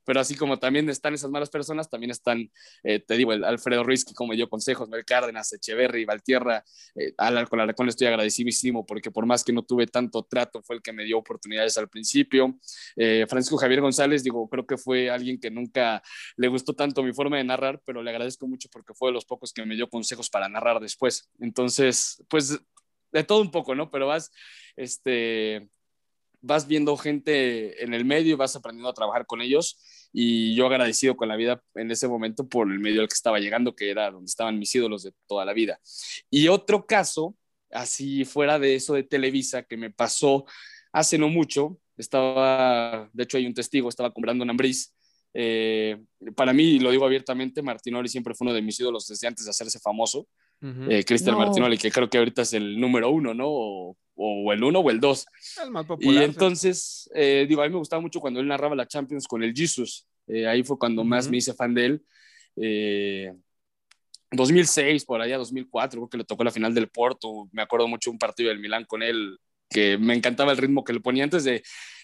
[SPEAKER 4] pero así como también están esas malas personas, también están, eh, te digo, el Alfredo Ruiz, que como dio consejos, Mel Cárdenas, Echeverry, Valtierra, eh, al con le estoy agradecidísimo porque por más que no tuve tanto trato, fue el que me dio oportunidades al principio. Eh, Francisco Javier González, digo, creo que fue alguien que nunca le gustó tanto mi forma de narrar, pero le agradezco mucho porque fue de los pocos que me dio consejos para narrar después. Entonces, pues de todo un poco, ¿no? Pero vas, este, vas viendo gente en el medio y vas aprendiendo a trabajar con ellos y yo agradecido con la vida en ese momento por el medio al que estaba llegando, que era donde estaban mis ídolos de toda la vida. Y otro caso, así fuera de eso de Televisa, que me pasó hace no mucho, estaba, de hecho hay un testigo, estaba comprando un Ambris. Eh, para mí, lo digo abiertamente, Martinoli siempre fue uno de mis ídolos desde antes de hacerse famoso. Uh Cristian Martinoli, que creo que ahorita es el número uno, ¿no? O, el o el dos.
[SPEAKER 3] El más popular.
[SPEAKER 4] Y entonces, eh, digo, a mí me gustaba mucho cuando él narraba la Champions con el Jesus. ahí fue cuando más me hice fan de él. 2006, por allá, 2004, creo que le tocó la final del Porto. Me acuerdo mucho un partido del Milán con él, que me encantaba el ritmo que le ponía antes de,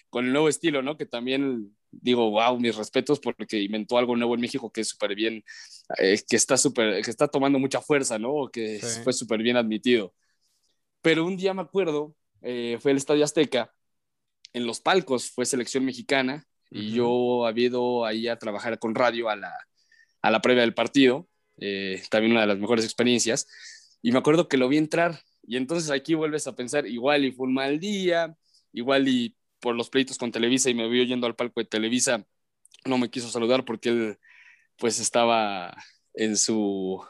[SPEAKER 4] con el nuevo estilo, ¿no? Que también digo, wow, mis respetos porque inventó algo nuevo en México que es súper bien, eh, que está súper, que está tomando mucha fuerza, ¿no? Que fue súper bien admitido. Pero un día me acuerdo, eh, fue el Estadio Azteca, en los palcos fue selección mexicana y yo había ido ahí a trabajar con radio a la, a la previa del partido, eh, también una de las mejores experiencias, y me acuerdo que lo vi entrar y entonces aquí vuelves a pensar, igual y fue un mal día, igual y por los pleitos con Televisa y me vio yendo al palco de Televisa, no me quiso saludar porque él pues estaba en su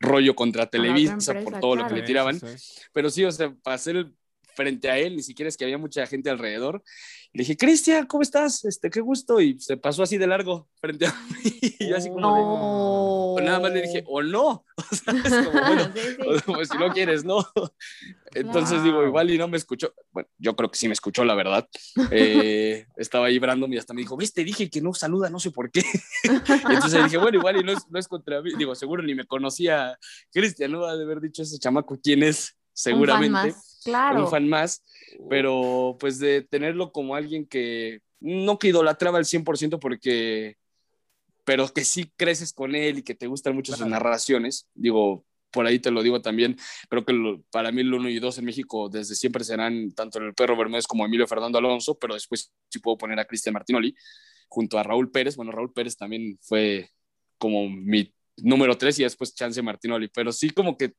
[SPEAKER 4] rollo contra Televisa por todo lo que le tiraban.
[SPEAKER 3] Sí, sí, sí.
[SPEAKER 4] Pero sí, o sea, para hacer frente a él, ni siquiera es que había mucha gente alrededor. Le dije, Cristian, ¿cómo estás? Este, qué gusto. Y se pasó así de largo frente a mí. Y yo así como de,
[SPEAKER 2] No.
[SPEAKER 4] o nada más le dije, o no. O sea, es como, bueno,
[SPEAKER 2] Sí, sí.
[SPEAKER 4] o como si no quieres, ¿no? Entonces digo, igual y no me escuchó. Bueno, yo creo que sí me escuchó, la verdad. Eh, estaba ahí Brandon y hasta me dijo, ves, te dije que no saluda, no sé por qué. Y entonces dije, bueno, igual y no es, no es contra mí. Digo, seguro ni me conocía Cristian, ¿no? Ha de haber dicho ese chamaco quién es, seguramente
[SPEAKER 2] Un fan más, claro.
[SPEAKER 4] un fan más, pero pues de tenerlo como alguien que no que idolatraba al 100% porque, pero que sí creces con él y que te gustan mucho sus
[SPEAKER 3] Claro.
[SPEAKER 4] narraciones, digo, por ahí te lo digo también, creo que lo- para mí el 1 y 2 en México desde siempre serán tanto el Perro Bermúdez como Emilio Fernando Alonso, pero después sí puedo poner a Cristian Martinoli junto a Raúl Pérez, bueno, Raúl Pérez también fue como mi número 3 y después Chance Martinoli, pero sí como que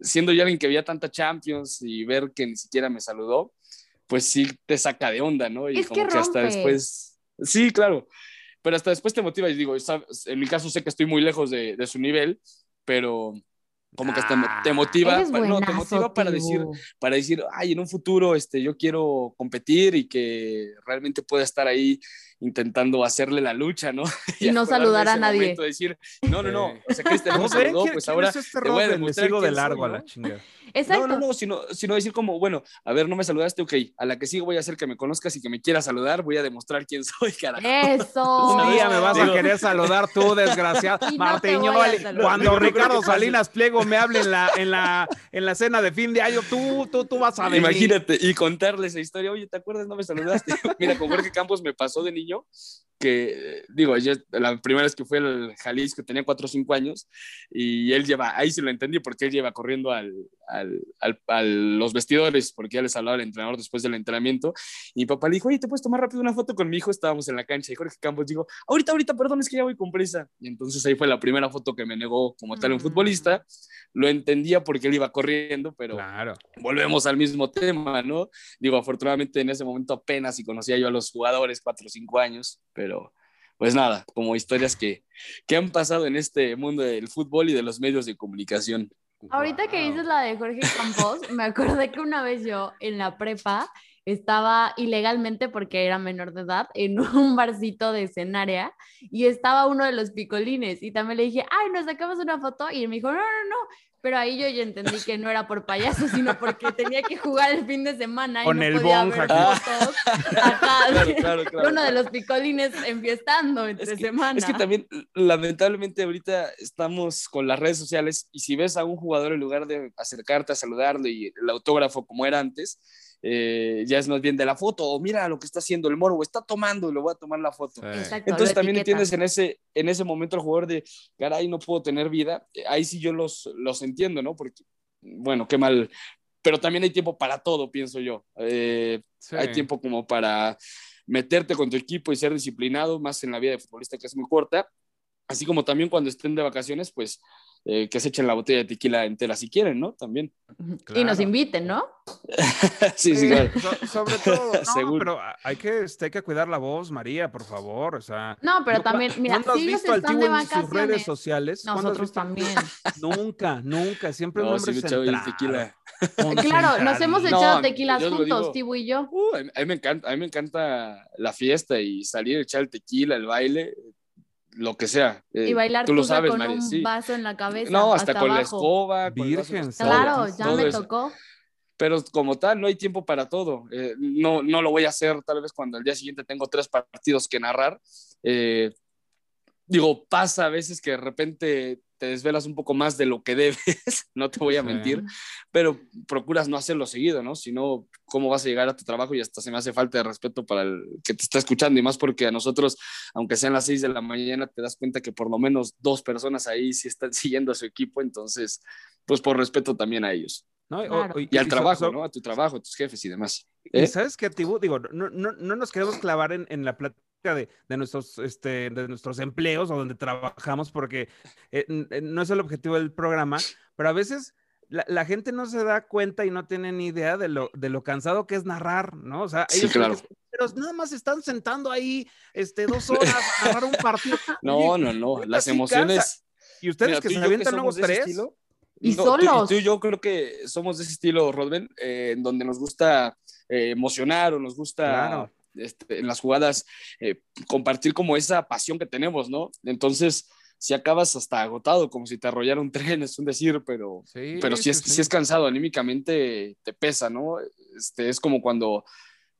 [SPEAKER 4] siendo yo alguien que veía tanta Champions y ver que ni siquiera me saludó, pues sí te saca de onda, ¿no? Y
[SPEAKER 2] Es
[SPEAKER 4] como
[SPEAKER 2] que
[SPEAKER 4] que, hasta después, sí, claro, pero hasta después te motiva y digo, sabes, en mi caso sé que estoy muy lejos de, de su nivel, pero como que hasta te motiva,
[SPEAKER 2] Eres
[SPEAKER 4] pa- no, te motiva para decir, para decir, ay, en un futuro este, yo quiero competir y que realmente pueda estar ahí intentando hacerle la lucha, ¿no?
[SPEAKER 2] Y no saludar a nadie.
[SPEAKER 4] momento, decir, no, no, no, o sea, Cristian no saludó,
[SPEAKER 3] ¿Quién-
[SPEAKER 4] pues ahora
[SPEAKER 3] es este
[SPEAKER 4] te voy a demostrar
[SPEAKER 3] sigo de
[SPEAKER 4] soy,
[SPEAKER 3] largo a
[SPEAKER 4] ¿no?
[SPEAKER 3] la chinga.
[SPEAKER 2] Exacto.
[SPEAKER 4] No, no, no, sino, sino decir como, bueno, a ver, no me saludaste, ok, a la que sigo voy a hacer que me conozcas y que me quieras saludar, voy a demostrar quién soy, carajo.
[SPEAKER 2] Eso.
[SPEAKER 3] Un día me vas a querer saludar tú, desgraciado.
[SPEAKER 2] No
[SPEAKER 3] Martiñoli, cuando
[SPEAKER 4] no
[SPEAKER 3] Ricardo. Salinas Pliego me hable en la, en la, en la cena de fin de año, tú, tú, tú vas a venir.
[SPEAKER 4] Imagínate, y contarle esa historia, oye, ¿te acuerdas? No me saludaste. Mira, con Jorge Campos me pasó de niño que, digo, yo la primera vez que fui al Jalisco tenía 4 o 5 años y él lleva, ahí sí lo entendí porque él lleva corriendo al, al, al- a los vestidores porque ya les hablaba el entrenador después del entrenamiento y mi papá le dijo, oye, ¿te puedes tomar rápido una foto con mi hijo? Estábamos en la cancha y Jorge Campos dijo, ahorita, ahorita, perdón, es que ya voy con prisa. Y entonces ahí fue la primera foto que me negó como tal un
[SPEAKER 2] Mm.
[SPEAKER 4] futbolista. Lo entendía porque él iba corriendo, pero
[SPEAKER 3] Claro.
[SPEAKER 4] volvemos al mismo tema, ¿no? Digo, afortunadamente en ese momento apenas y conocía yo a los jugadores, cuatro o cinco años, pero pues nada, como historias que, que han pasado en este mundo del fútbol y de los medios de comunicación.
[SPEAKER 2] Ahorita que dices la de Jorge Campos, me acordé que una vez yo en la prepa estaba ilegalmente, porque era menor de edad, en un barcito de escenaria y estaba uno de los picolines y también le dije, ay, nos sacamos una foto y me dijo, no, no, no, pero ahí yo ya entendí que no era por payaso, sino porque tenía que jugar el fin de semana y
[SPEAKER 3] Con
[SPEAKER 2] no
[SPEAKER 3] el
[SPEAKER 2] podía
[SPEAKER 3] Bonja,
[SPEAKER 2] ver
[SPEAKER 4] claro. Claro,
[SPEAKER 2] uno de los picolines enfiestando entre
[SPEAKER 4] Es que,
[SPEAKER 2] semana.
[SPEAKER 4] es que también, lamentablemente, ahorita estamos con las redes sociales y si ves a un jugador en lugar de acercarte a saludarle y el autógrafo como era antes, eh, ya es más bien de la foto, o mira lo que está haciendo el moro, o está tomando y le voy a tomar la foto.
[SPEAKER 3] Sí.
[SPEAKER 2] Exacto,
[SPEAKER 4] Entonces
[SPEAKER 2] lo
[SPEAKER 4] también
[SPEAKER 2] etiquetan.
[SPEAKER 4] entiendes en ese, en ese momento al jugador de, caray, no puedo tener vida. Eh, Ahí sí yo los, los entiendo, ¿no? Porque, bueno, qué mal. Pero también hay tiempo para todo, pienso yo. Eh,
[SPEAKER 3] Sí.
[SPEAKER 4] Hay tiempo como para meterte con tu equipo y ser disciplinado, más en la vida de futbolista que es muy corta. Así como también cuando estén de vacaciones, pues eh, que se echen la botella de tequila entera si quieren, ¿no? También.
[SPEAKER 2] Y nos inviten, ¿no?
[SPEAKER 4] sí, sí,
[SPEAKER 3] Eh,
[SPEAKER 4] claro.
[SPEAKER 3] so- sobre todo, no,
[SPEAKER 4] Seguro.
[SPEAKER 3] pero hay que, este, hay que cuidar la voz, María, por favor. O sea,
[SPEAKER 2] No, pero
[SPEAKER 3] ¿cu-
[SPEAKER 2] también, mira,
[SPEAKER 3] ¿cuándo has
[SPEAKER 2] si ellos
[SPEAKER 3] visto al has
[SPEAKER 2] nosotros también.
[SPEAKER 3] Nunca, nunca. Siempre un
[SPEAKER 4] No,
[SPEAKER 3] hombre
[SPEAKER 4] sí el
[SPEAKER 3] centrado,
[SPEAKER 4] tequila.
[SPEAKER 2] Claro, nos hemos echado
[SPEAKER 4] No,
[SPEAKER 2] tequilas juntos. Tibu y yo.
[SPEAKER 4] Uh, a mí- a mí me encanta, a mí me encanta la fiesta y salir, echar el tequila, el baile, lo que sea. Eh,
[SPEAKER 2] Y bailar
[SPEAKER 4] tú lo sabes,
[SPEAKER 2] con
[SPEAKER 4] María,
[SPEAKER 2] un
[SPEAKER 4] sí.
[SPEAKER 2] vaso en la cabeza.
[SPEAKER 4] No, hasta, con la escoba.
[SPEAKER 3] Virgen
[SPEAKER 4] con-
[SPEAKER 2] Claro, ya
[SPEAKER 3] todo
[SPEAKER 2] me
[SPEAKER 4] eso.
[SPEAKER 2] tocó.
[SPEAKER 4] Pero como tal, no hay tiempo para todo. Eh, no, no lo voy a hacer tal vez cuando el día siguiente tengo tres partidos que narrar. Eh, digo, pasa a veces que de repente te desvelas un poco más de lo que debes, no te voy a
[SPEAKER 3] Sí.
[SPEAKER 4] mentir, pero procuras no hacerlo seguido, ¿no? Si no, ¿cómo vas a llegar a tu trabajo? Y hasta se me hace falta de respeto para el que te está escuchando, y más porque a nosotros, aunque sean las seis de la mañana, te das cuenta que por lo menos dos personas ahí sí están siguiendo a su equipo, entonces, pues por respeto también a ellos.
[SPEAKER 3] ¿no? O-
[SPEAKER 2] Claro.
[SPEAKER 3] o-
[SPEAKER 4] Y al trabajo,
[SPEAKER 3] so-
[SPEAKER 4] ¿no? A tu trabajo, a tus jefes y demás.
[SPEAKER 3] Y
[SPEAKER 4] ¿Eh?
[SPEAKER 3] sabes qué, Tibu, digo, no, no, no nos queremos clavar en, en la plática de, de nuestros, este, de nuestros empleos o donde trabajamos, porque eh, eh, no es el objetivo del programa, pero a veces la, la gente no se da cuenta y no tiene ni idea de lo, de lo cansado que es narrar, ¿no? O sea,
[SPEAKER 4] Sí,
[SPEAKER 3] ellos
[SPEAKER 4] claro.
[SPEAKER 3] creen que- pero nada más están sentando ahí este, dos horas a narrar un partido.
[SPEAKER 4] No, no, no. Las
[SPEAKER 3] sí
[SPEAKER 4] emociones.
[SPEAKER 3] cansa. Y ustedes
[SPEAKER 4] Mira,
[SPEAKER 3] que
[SPEAKER 4] tú
[SPEAKER 3] se avientan luego
[SPEAKER 4] somos de ese
[SPEAKER 3] tres.
[SPEAKER 4] estilo,
[SPEAKER 2] Y
[SPEAKER 4] no, tú-
[SPEAKER 2] solos.
[SPEAKER 4] Tú, y yo creo que somos de ese estilo, Rodben, eh, en donde nos gusta eh, emocionar o nos gusta
[SPEAKER 3] Claro.
[SPEAKER 4] Este, en las jugadas eh, compartir como esa pasión que tenemos, ¿no? Entonces, si acabas hasta agotado, como si te arrollara un tren, es un decir, pero,
[SPEAKER 3] Sí,
[SPEAKER 4] pero sí es,
[SPEAKER 3] sí,
[SPEAKER 4] sí es cansado, anímicamente te pesa, ¿no? Este, es como cuando,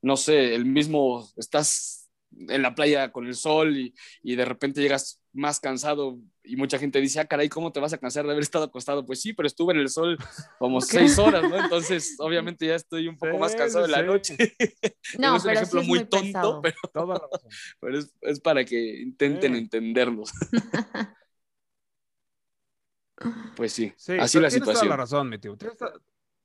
[SPEAKER 4] no sé, el mismo, estás en la playa con el sol y, y de repente llegas más cansado y mucha gente dice, ah, caray, ¿cómo te vas a cansar de haber estado acostado? Pues sí, pero estuve en el sol como seis horas, ¿no? Entonces, obviamente ya estoy un poco
[SPEAKER 3] Sí,
[SPEAKER 4] más cansado
[SPEAKER 3] sí,
[SPEAKER 4] de la noche.
[SPEAKER 2] No,
[SPEAKER 4] es un
[SPEAKER 2] pero
[SPEAKER 4] ejemplo
[SPEAKER 2] sí es
[SPEAKER 4] muy,
[SPEAKER 2] muy
[SPEAKER 4] tonto,
[SPEAKER 2] pesado.
[SPEAKER 4] pero,
[SPEAKER 3] Toda la razón.
[SPEAKER 4] pero es, es para que intenten
[SPEAKER 3] Sí.
[SPEAKER 4] entendernos. pues sí,
[SPEAKER 3] Sí,
[SPEAKER 4] así la
[SPEAKER 3] tienes toda
[SPEAKER 4] situación.
[SPEAKER 3] la razón, mi tío.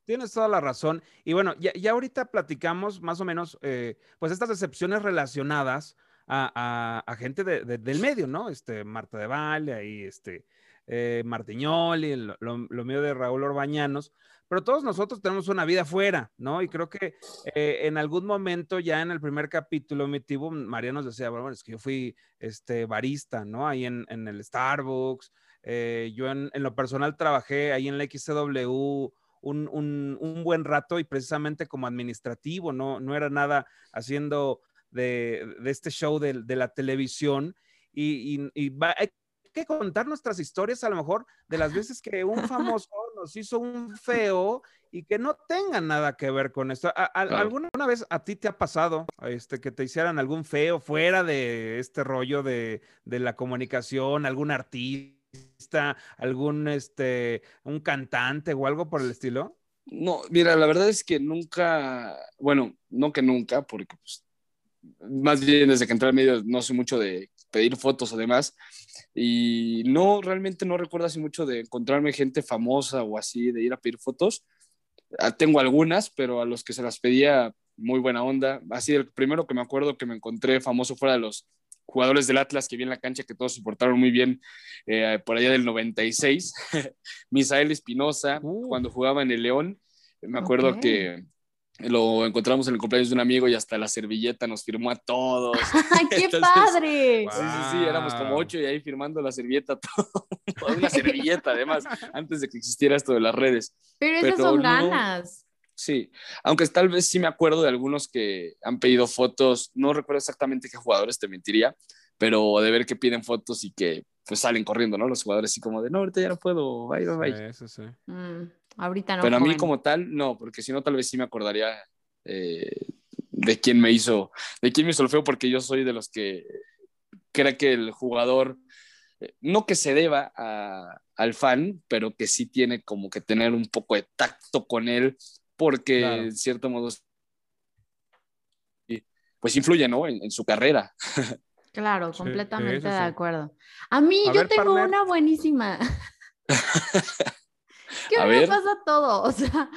[SPEAKER 3] Tienes toda la razón. Y bueno, ya, ya ahorita platicamos más o menos, eh, pues estas excepciones relacionadas a, gente de- de- del medio, ¿no? Este, Marta de Valle, ahí, este, eh, Martiñoli, lo, lo- mío de Raúl Orbañanos. Pero todos nosotros tenemos una vida afuera, ¿no? Y creo que eh, en algún momento, ya en el primer capítulo, mi tío María nos decía, bueno, es que yo fui este, barista, ¿no? Ahí en, en el Starbucks. Eh, yo en, en lo personal trabajé ahí en la XCW un, un- un buen rato y precisamente como administrativo, no, no era nada haciendo de, de este show de, de la televisión y, y- y va- hay que contar nuestras historias a lo mejor de las veces que un famoso nos hizo un feo y que no tenga nada que ver con esto. ¿A- a-
[SPEAKER 4] Claro.
[SPEAKER 3] ¿Alguna una vez a ti te ha pasado este, que te hicieran algún feo fuera de este rollo de, de la comunicación, algún artista, algún este, un cantante o algo por el estilo?
[SPEAKER 4] No, mira, la verdad es que nunca, bueno, no que nunca, porque pues, más bien desde que entré al medio no sé mucho de pedir fotos o demás, y no, realmente no recuerdo así mucho de encontrarme gente famosa o así, de ir a pedir fotos. Ah, Tengo algunas, pero a los que se las pedía, muy buena onda. Así, el primero que me acuerdo que me encontré famoso fuera de los jugadores del Atlas que vi en la cancha, que todos se portaron muy bien eh, por allá del 96. Misael Espinosa,
[SPEAKER 3] Uh.
[SPEAKER 4] cuando jugaba en el León. Me acuerdo que lo encontramos en el cumpleaños de un amigo y hasta la servilleta nos firmó a todos.
[SPEAKER 2] ¡Ay, qué
[SPEAKER 4] Entonces,
[SPEAKER 2] padre!
[SPEAKER 3] Wow.
[SPEAKER 4] Sí, sí, sí, éramos como ocho y ahí firmando la servilleta, todo. una servilleta además, antes de que existiera esto de las redes.
[SPEAKER 2] Pero esas
[SPEAKER 4] pero
[SPEAKER 2] son
[SPEAKER 4] no-
[SPEAKER 2] ganas.
[SPEAKER 4] Sí, aunque tal vez sí me acuerdo de algunos que han pedido fotos, no recuerdo exactamente qué jugadores, te mentiría, pero de ver que piden fotos y que pues salen corriendo, ¿no? Los jugadores así como de, no, ahorita ya no puedo, bye, bye, bye.
[SPEAKER 3] Sí, sí, sí.
[SPEAKER 2] Mm, ahorita no.
[SPEAKER 4] pero a mí como tal, no, porque si no, tal vez sí me acordaría eh, de quién me hizo, de quién me hizo el feo, porque yo soy de los que cree que el jugador, eh, no que se deba a- al fan, pero que sí tiene como que tener un poco de tacto con él, porque
[SPEAKER 3] Claro.
[SPEAKER 4] en cierto modo, pues influye, ¿no? En, en su carrera.
[SPEAKER 2] Claro,
[SPEAKER 3] Sí,
[SPEAKER 2] completamente
[SPEAKER 3] sí,
[SPEAKER 2] de acuerdo. A mí,
[SPEAKER 3] A
[SPEAKER 2] yo
[SPEAKER 3] ver,
[SPEAKER 2] tengo
[SPEAKER 3] partner.
[SPEAKER 2] una buenísima. que
[SPEAKER 4] A
[SPEAKER 2] me
[SPEAKER 4] ver.
[SPEAKER 2] pasa todo. O sea,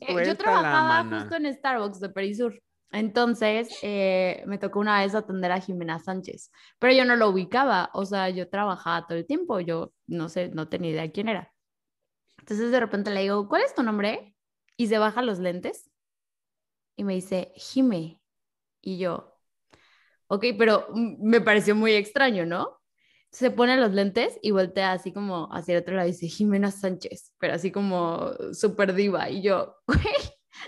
[SPEAKER 2] eh, yo trabajaba justo en Starbucks de Perisur. Entonces, eh, me tocó una vez atender a Jimena Sánchez, pero yo no lo ubicaba, o sea, yo trabajaba todo el tiempo, yo no sé, no tenía idea quién era. Entonces, de repente le digo, ¿cuál es tu nombre? Y se baja los lentes y me dice, Jime. Y yo, ok, pero mm, me pareció muy extraño, ¿no? Se pone los lentes y voltea así como hacia el otro lado y dice, Jimena Sánchez, pero así como súper diva. Y yo, güey,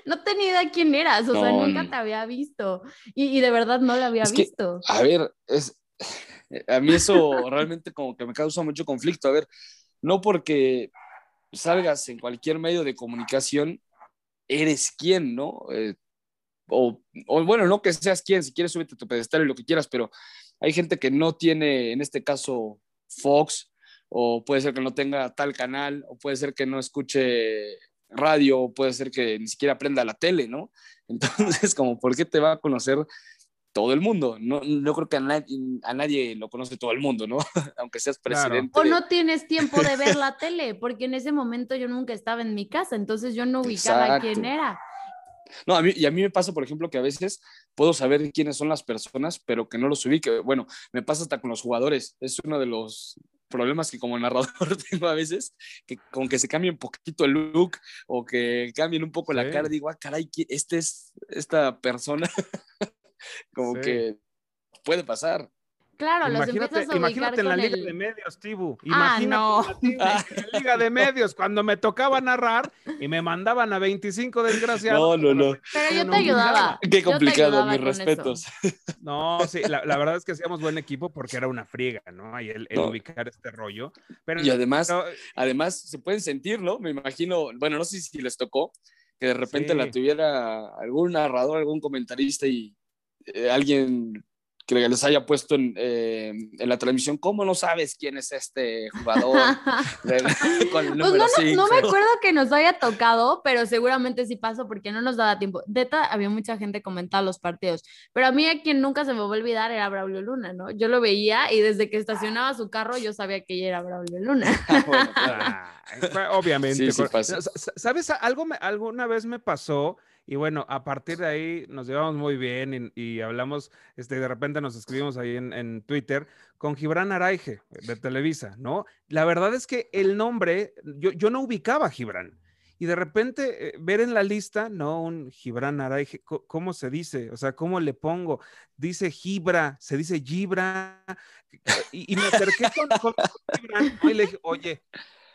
[SPEAKER 2] no tenía idea quién eras, o sea,
[SPEAKER 4] No,
[SPEAKER 2] nunca
[SPEAKER 4] no.
[SPEAKER 2] te había visto. Y, y de verdad no la había
[SPEAKER 4] Es que-
[SPEAKER 2] visto.
[SPEAKER 4] A ver, es, a mí eso realmente como que me causa mucho conflicto. A ver, no porque salgas en cualquier medio de comunicación, eres quien, ¿no? Eh, o, o bueno, no que seas quien, si quieres súbete a tu pedestal y lo que quieras, pero hay gente que no tiene, en este caso, Fox, o puede ser que no tenga tal canal, o puede ser que no escuche radio, o puede ser que ni siquiera aprenda la tele, ¿no? Entonces, como, ¿por qué te va a conocer todo el mundo? No, no creo que a nadie, a nadie lo conoce todo el mundo, ¿no? Aunque seas
[SPEAKER 3] Claro.
[SPEAKER 4] presidente.
[SPEAKER 2] O no tienes tiempo de ver la tele, porque en ese momento yo nunca estaba en mi casa, entonces yo no ubicaba
[SPEAKER 4] Exacto.
[SPEAKER 2] quién era.
[SPEAKER 4] No, a mí, y a mí me pasa, por ejemplo, que a veces puedo saber quiénes son las personas, pero que no los ubique. Bueno, me pasa hasta con los jugadores. Es uno de los problemas que como narrador tengo a veces, que con que se cambie un poquito el look o que cambien un poco la cara, digo, ah, caray, ¿qui- este es esta persona, como
[SPEAKER 3] Sí.
[SPEAKER 4] que puede pasar.
[SPEAKER 2] Claro, los
[SPEAKER 3] Imagínate,
[SPEAKER 2] empiezas a ubicar
[SPEAKER 3] imagínate en la liga
[SPEAKER 2] el...
[SPEAKER 3] de medios, Tibu.
[SPEAKER 2] Ah,
[SPEAKER 3] Imagínate
[SPEAKER 2] no.
[SPEAKER 3] en la, en la liga de medios, cuando me tocaba narrar y me mandaban a 25 desgraciados.
[SPEAKER 4] No, no, no.
[SPEAKER 2] Pero yo
[SPEAKER 3] no
[SPEAKER 2] te ayudaba.
[SPEAKER 4] Qué complicado,
[SPEAKER 2] ayudaba
[SPEAKER 4] mis
[SPEAKER 2] eso.
[SPEAKER 4] respetos.
[SPEAKER 3] No, sí, la, la verdad es que hacíamos buen equipo porque era una friega, ¿no? Ahí el, el
[SPEAKER 4] No.
[SPEAKER 3] ubicar este rollo. Pero,
[SPEAKER 4] Y además,
[SPEAKER 3] pero,
[SPEAKER 4] además se pueden sentir, ¿no? Me imagino, bueno, no sé si les tocó que de repente
[SPEAKER 3] Sí.
[SPEAKER 4] la tuviera algún narrador, algún comentarista y eh, alguien que les haya puesto en, eh, en la transmisión, ¿cómo no sabes quién es este jugador? Con el
[SPEAKER 2] Pues no, no,
[SPEAKER 4] cinco?
[SPEAKER 2] no me acuerdo que nos haya tocado, pero seguramente sí pasó porque no nos daba tiempo. Neta, había mucha gente comentando los partidos, pero a mí a quien nunca se me va a olvidar era Braulio Luna, ¿no? Yo lo veía y desde que estacionaba su carro yo sabía que ella era Braulio Luna.
[SPEAKER 4] Bueno, claro.
[SPEAKER 3] ah, fue- obviamente.
[SPEAKER 4] Sí, sí
[SPEAKER 3] ¿Sabes? Algo me- alguna vez me pasó y bueno, a partir de ahí nos llevamos muy bien y, y hablamos, este, de repente nos escribimos ahí en, en Twitter con Gibran Araige de Televisa, ¿no? La verdad es que el nombre, yo, yo no ubicaba a Gibran. Y de repente eh, ver en la lista, no, un Gibran Araige, ¿cómo se dice? O sea, ¿cómo le pongo? Dice Gibra, se dice Gibra. Y, y me acerqué con, con- Gibran y le dije, oye,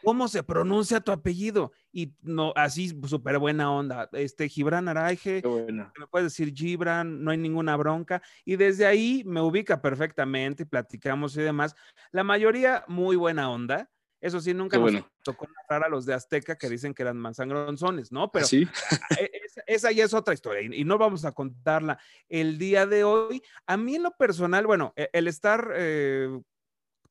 [SPEAKER 3] ¿cómo se pronuncia tu apellido? Y no, así súper buena onda. Este, Gibran Araige,
[SPEAKER 4] bueno.
[SPEAKER 3] me puedes decir Gibran, no hay ninguna bronca. Y desde ahí me ubica perfectamente platicamos y demás. La mayoría muy buena onda. Eso sí, nunca
[SPEAKER 4] Qué
[SPEAKER 3] nos
[SPEAKER 4] bueno.
[SPEAKER 3] tocó narrar a los de Azteca que dicen que eran manzangronzones, ¿no? Pero
[SPEAKER 4] ¿Así?
[SPEAKER 3] e- esa, esa ya es otra historia y, y no vamos a contarla el día de hoy. A mí en lo personal, bueno, e- el estar eh,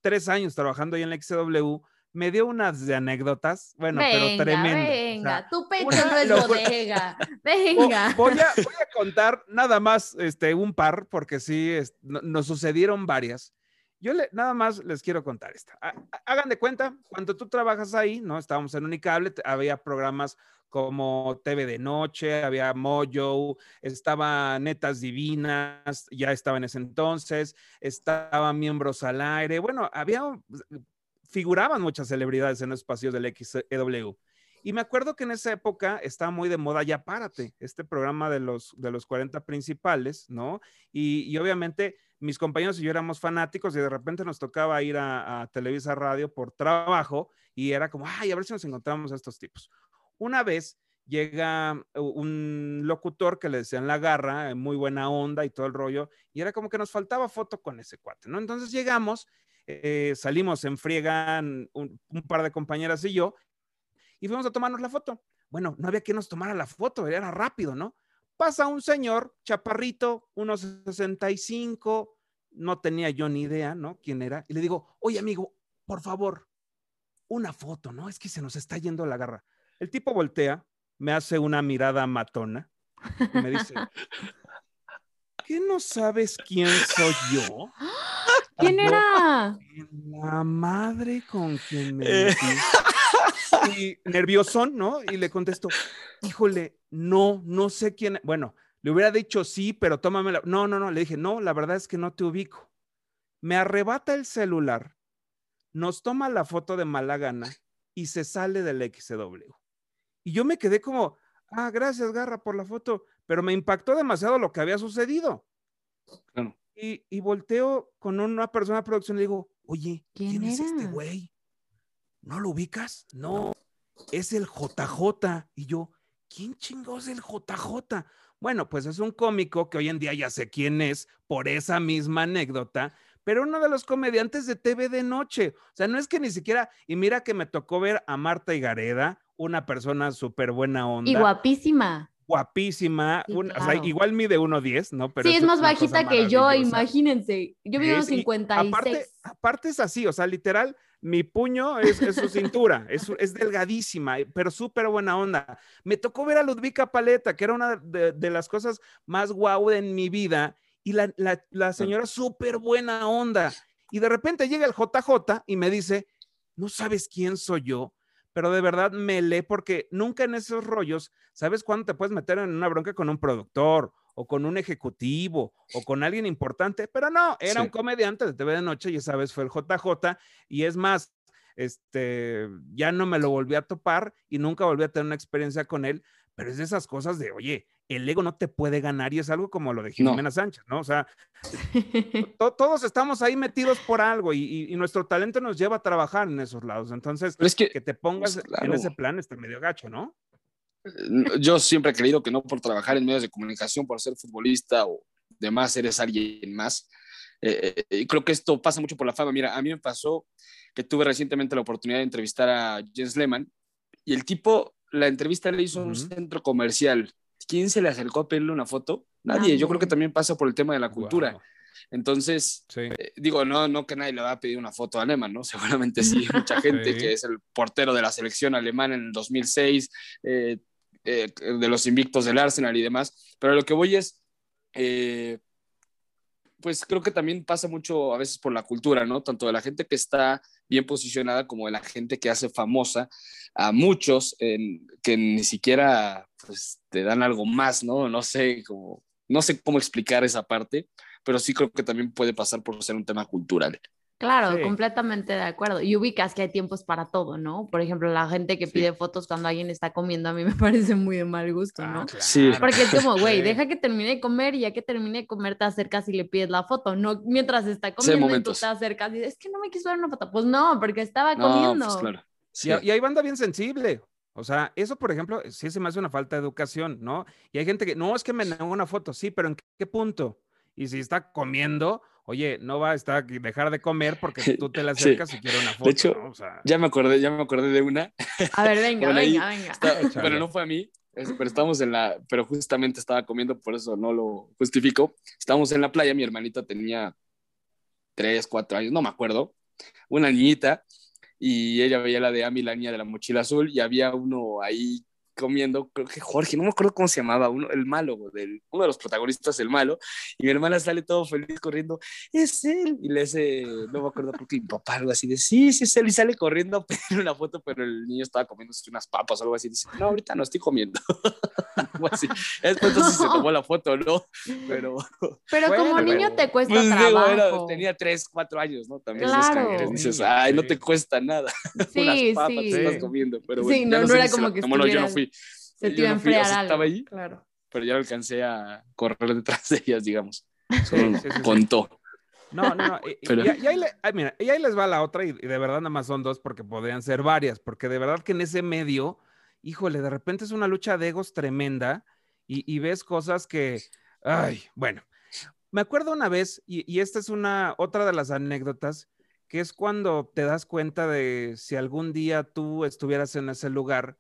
[SPEAKER 3] tres años trabajando ahí en la XW me dio unas de anécdotas, bueno, pero
[SPEAKER 2] venga,
[SPEAKER 3] tremendo.
[SPEAKER 2] venga, tu pecho no es
[SPEAKER 3] locura.
[SPEAKER 2] bodega. Venga.
[SPEAKER 3] Voy a, voy a contar nada más este, un par, porque sí, es- no- nos sucedieron varias. Yo le- nada más les quiero contar esta. Ha- ha- Hagan de cuenta, cuando tú trabajas ahí, ¿no? Estábamos en Unicable, había programas como TV de Noche, había Mojo, estaba Netas Divinas, ya estaba en ese entonces, estaban Miembros al Aire, bueno, había, figuraban muchas celebridades en los espacios del XEW. Y me acuerdo que en esa época estaba muy de moda Ya Párate, este programa de los, de los 40 principales, ¿no? Y, y obviamente mis compañeros y yo éramos fanáticos y de repente nos tocaba ir a, a Televisa Radio por trabajo y era como, ay, a ver si nos encontramos a estos tipos. Una vez llega un locutor que le decían la garra, muy buena onda y todo el rollo, y era como que nos faltaba foto con ese cuate, ¿no? Entonces llegamos, eh, salimos en friega un, un par de compañeras y yo, y fuimos a tomarnos la foto. Bueno, no había quien nos tomara la foto, era rápido, ¿no? Pasa un señor, chaparrito, unos 65, no tenía yo ni idea, ¿no? ¿Quién era? Y le digo, oye, amigo, por favor, una foto, ¿no? Es que se nos está yendo la garra. El tipo voltea, me hace una mirada matona y me dice, ¿qué no sabes quién soy yo?
[SPEAKER 2] ¿Quién era?
[SPEAKER 3] La madre con quien me
[SPEAKER 4] Eh.
[SPEAKER 3] metí. Y nerviosón, ¿no? Y le contesto, híjole, no, no sé quién. Bueno, le hubiera dicho sí, pero tómame la. No, no, no, le dije, no, la verdad es que no te ubico. Me arrebata el celular, nos toma la foto de mala gana y se sale del XW. Y yo me quedé como, ah, gracias, Garra, por la foto, pero me impactó demasiado lo que había sucedido.
[SPEAKER 4] Claro.
[SPEAKER 3] Y, y volteo con una persona de producción y le digo, oye,
[SPEAKER 2] ¿Quién
[SPEAKER 3] ¿quién, es este güey? ¿No lo ubicas? No, es el JJ. Y yo, ¿quién chingados es el JJ? Bueno, pues es un cómico que hoy en día ya sé quién es por esa misma anécdota, pero uno de los comediantes de TV de noche. O sea, no es que ni siquiera, y mira que me tocó ver a Marta Higareda, una persona súper buena onda,
[SPEAKER 2] Y guapísima.
[SPEAKER 3] Guapísima,
[SPEAKER 2] Sí,
[SPEAKER 3] un- o sea,
[SPEAKER 2] claro.
[SPEAKER 3] igual mide 1.10, ¿no? Pero
[SPEAKER 2] sí, es más
[SPEAKER 3] una
[SPEAKER 2] bajita que yo, imagínense. Yo mido
[SPEAKER 3] Es, y
[SPEAKER 2] 56.
[SPEAKER 3] Aparte, aparte es así, o sea, literal, mi puño es, es su cintura, es, es delgadísima, pero súper buena onda. Me tocó ver a Ludvika Paleta, que era una de, de las cosas más guau en mi vida, y la, la, la señora súper buena onda. Y de repente llega el JJ y me dice, no sabes quién soy yo, pero de verdad me lee porque nunca en esos rollos, ¿sabes cuándo te puedes meter en una bronca con un productor o con un ejecutivo o con alguien importante, pero no, era
[SPEAKER 4] Sí.
[SPEAKER 3] un comediante de TV de noche y esa vez fue el JJ y es más, este, ya no me lo volví a topar y nunca volví a tener una experiencia con él, pero es de esas cosas de, oye, el ego no te puede ganar y es algo como lo de
[SPEAKER 4] No.
[SPEAKER 3] Jimena Sánchez, ¿no? O sea, to- todos estamos ahí metidos por algo y, y- y nuestro talento nos lleva a trabajar en esos lados. Entonces,
[SPEAKER 4] es que
[SPEAKER 3] que te pongas
[SPEAKER 4] Pues,
[SPEAKER 3] en ese plan está medio gacho, ¿no?
[SPEAKER 4] yo siempre he creído que no por trabajar en medios de comunicación, por ser futbolista o demás, eres alguien más. Eh, eh, y creo que esto pasa mucho por la fama. Mira, a mí me pasó que tuve recientemente la oportunidad de entrevistar a Jens Lehmann y el tipo, la entrevista le hizo un centro comercial. ¿Quién se le acercó a pedirle una foto? Nadie. Yo creo que también pasa por el tema de la cultura. Entonces,
[SPEAKER 3] Sí.
[SPEAKER 4] eh, digo, no, no que nadie le va a pedir una foto a Lehmann, ¿no? Seguramente sí, mucha gente
[SPEAKER 3] Sí.
[SPEAKER 4] que es el portero de la selección alemana en el 2006, eh, eh, de los invictos del Arsenal y demás, pero lo que voy es, eh, pues creo que también pasa mucho a veces por la cultura, ¿no? Tanto de la gente que está bien posicionada como la gente que hace famosa a muchos que ni siquiera pues, te dan algo más, ¿no? No sé no sé cómo explicar esa parte, pero sí creo que también puede pasar por ser un tema cultural.
[SPEAKER 2] Claro,
[SPEAKER 3] Sí.
[SPEAKER 2] completamente de acuerdo. Y ubicas que hay tiempos para todo, ¿no? Por ejemplo, la gente que
[SPEAKER 4] Sí.
[SPEAKER 2] pide fotos cuando alguien está comiendo a mí me parece muy de mal gusto, ¿no?
[SPEAKER 3] Ah, claro.
[SPEAKER 4] Sí.
[SPEAKER 2] Porque es como, güey,
[SPEAKER 3] Sí.
[SPEAKER 2] deja que termine de comer y ya que termine de comer te acercas y le pides la foto, no mientras está comiendo y tú te acercas y dices, es que no me quiso dar una foto. Pues no, porque estaba
[SPEAKER 4] No,
[SPEAKER 2] comiendo.
[SPEAKER 4] pues claro. Sí.
[SPEAKER 3] Y, y hay banda bien sensible. O sea, eso, por ejemplo, sí se me hace una falta de educación, ¿no? Y hay gente que, no, es que me negó una foto, sí, pero ¿en qué punto? Y si está comiendo, oye, no va a estar dejar de comer porque tú te
[SPEAKER 4] Sí.
[SPEAKER 3] acercas y quiere una foto.
[SPEAKER 4] hecho,
[SPEAKER 3] ¿no? O sea,
[SPEAKER 4] Ya me acordé, ya me acordé de una,
[SPEAKER 2] A ver, venga,
[SPEAKER 4] Bueno, ahí
[SPEAKER 2] venga, venga.
[SPEAKER 4] Está- pero no fue a mí, es- pero estábamos en la, pero justamente estaba comiendo, por eso no lo justifico. Estábamos en la playa, mi hermanita tenía tres, cuatro años, no me acuerdo, una niñita, y ella veía la de Ami, la niña de la mochila azul, y había uno ahí comiendo, creo que Jorge, no me acuerdo cómo se llamaba, uno, el malo, del, uno de los protagonistas, el malo, y mi hermana sale todo feliz corriendo, es él, y le dice, no me acuerdo, creo que mi papá algo así, de sí, sí es él, y sale corriendo a pedir una foto, pero el niño estaba comiendo unas papas o algo así, dice, no, ahorita no estoy comiendo, algo así. Después entonces se tomó la foto, ¿no? Pero,
[SPEAKER 2] Pero como
[SPEAKER 3] Bueno,
[SPEAKER 2] niño
[SPEAKER 3] pero-
[SPEAKER 2] te cuesta
[SPEAKER 4] pues digo,
[SPEAKER 2] trabajo.
[SPEAKER 4] era- tenía tres, cuatro años, ¿no? También es
[SPEAKER 2] Claro.
[SPEAKER 4] dices,
[SPEAKER 3] Sí,
[SPEAKER 4] ay, no
[SPEAKER 3] sí.
[SPEAKER 4] te cuesta nada,
[SPEAKER 2] Sí,
[SPEAKER 4] unas papas
[SPEAKER 2] sí.
[SPEAKER 4] te estás
[SPEAKER 3] Sí.
[SPEAKER 4] comiendo, pero
[SPEAKER 2] Sí,
[SPEAKER 4] bueno, ya
[SPEAKER 2] no- no
[SPEAKER 4] sé
[SPEAKER 2] era
[SPEAKER 4] si
[SPEAKER 2] como que
[SPEAKER 4] tomó, no, yo no
[SPEAKER 2] estuvieras-
[SPEAKER 4] fui,
[SPEAKER 2] Se te iba a
[SPEAKER 4] no fui, o sea,
[SPEAKER 2] enfriar
[SPEAKER 4] estaba
[SPEAKER 2] algo.
[SPEAKER 4] ahí,
[SPEAKER 2] Claro.
[SPEAKER 4] pero ya alcancé a correr detrás de ellas, digamos.
[SPEAKER 3] Sí,
[SPEAKER 4] Solo
[SPEAKER 3] sí, sí, sí.
[SPEAKER 4] contó.
[SPEAKER 3] No, no, no. Y, y-
[SPEAKER 4] Pero-
[SPEAKER 3] y- y ahí, le- ay, mira, y ahí les va la otra, y, y de verdad nada más son dos porque podrían ser varias, porque de verdad que en ese medio, híjole, de repente es una lucha de egos tremenda y, y ves cosas que, ay, bueno, me acuerdo una vez, y, y esta es una, otra de las anécdotas, que es cuando te das cuenta de si algún día tú estuvieras en ese lugar,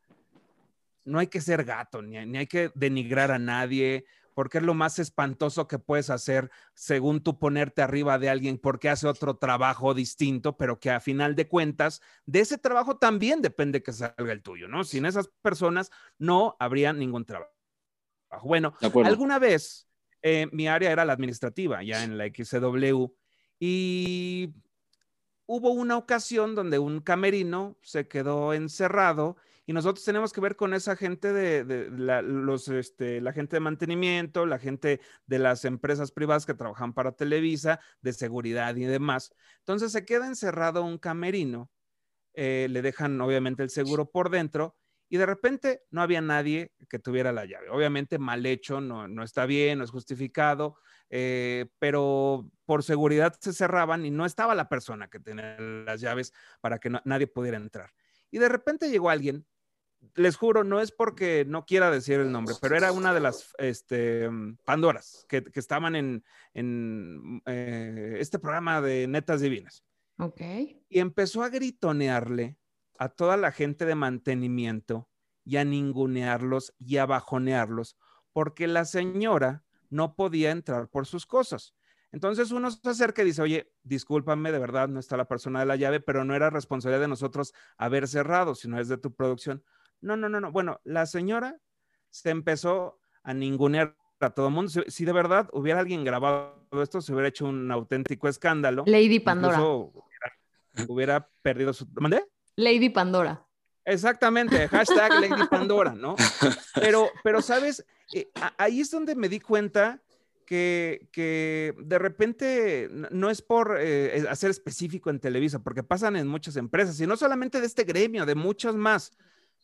[SPEAKER 3] no hay que ser gato, ni, ni hay que denigrar a nadie, porque es lo más espantoso que puedes hacer según tú ponerte arriba de alguien porque hace otro trabajo distinto, pero que a final de cuentas, de ese trabajo también depende que salga el tuyo, ¿no? Sin esas personas no habría ningún trabajo. Bueno, alguna vez eh, mi área era la administrativa, ya en la XW, y hubo una ocasión donde un camerino se quedó encerrado y nosotros tenemos que ver con esa gente de, este, la gente de mantenimiento, la gente de las empresas privadas que trabajan para Televisa, de seguridad y demás. Entonces se queda encerrado un camerino, eh, le dejan obviamente el seguro por dentro y de repente no había nadie que tuviera la llave. Obviamente mal hecho, no, no está bien, no es justificado, eh, pero por seguridad se cerraban y no estaba la persona que tenía las llaves para que nadie pudiera entrar. Y de repente llegó alguien, les juro, no es porque no quiera decir el nombre, pero era una de las este, mm, Pandoras que, que estaban en, en eh, este programa de Netas Divinas
[SPEAKER 2] Ok.
[SPEAKER 3] y empezó a gritonearle a toda la gente de mantenimiento y a ningunearlos y a bajonearlos porque la señora no podía entrar por sus cosas. Entonces uno se acerca y dice, oye, discúlpame, de verdad no está la persona de la llave, pero no era responsabilidad de nosotros haber cerrado, sino es de tu producción. No, no, no, no. Bueno, la señora se empezó a ningunear a todo el mundo. Si, si de verdad hubiera alguien grabado esto, se hubiera hecho un auténtico escándalo.
[SPEAKER 2] Lady Pandora.
[SPEAKER 3] Hubiera perdido su... ¿Mandé?
[SPEAKER 2] Lady Pandora.
[SPEAKER 3] Exactamente, hashtag Lady Pandora, ¿no? Pero, pero sabes, eh, ahí es donde me di cuenta que, que de repente no es por eh, hacer específico en Televisa, porque pasan en muchas empresas, y no solamente de este gremio, de muchas más,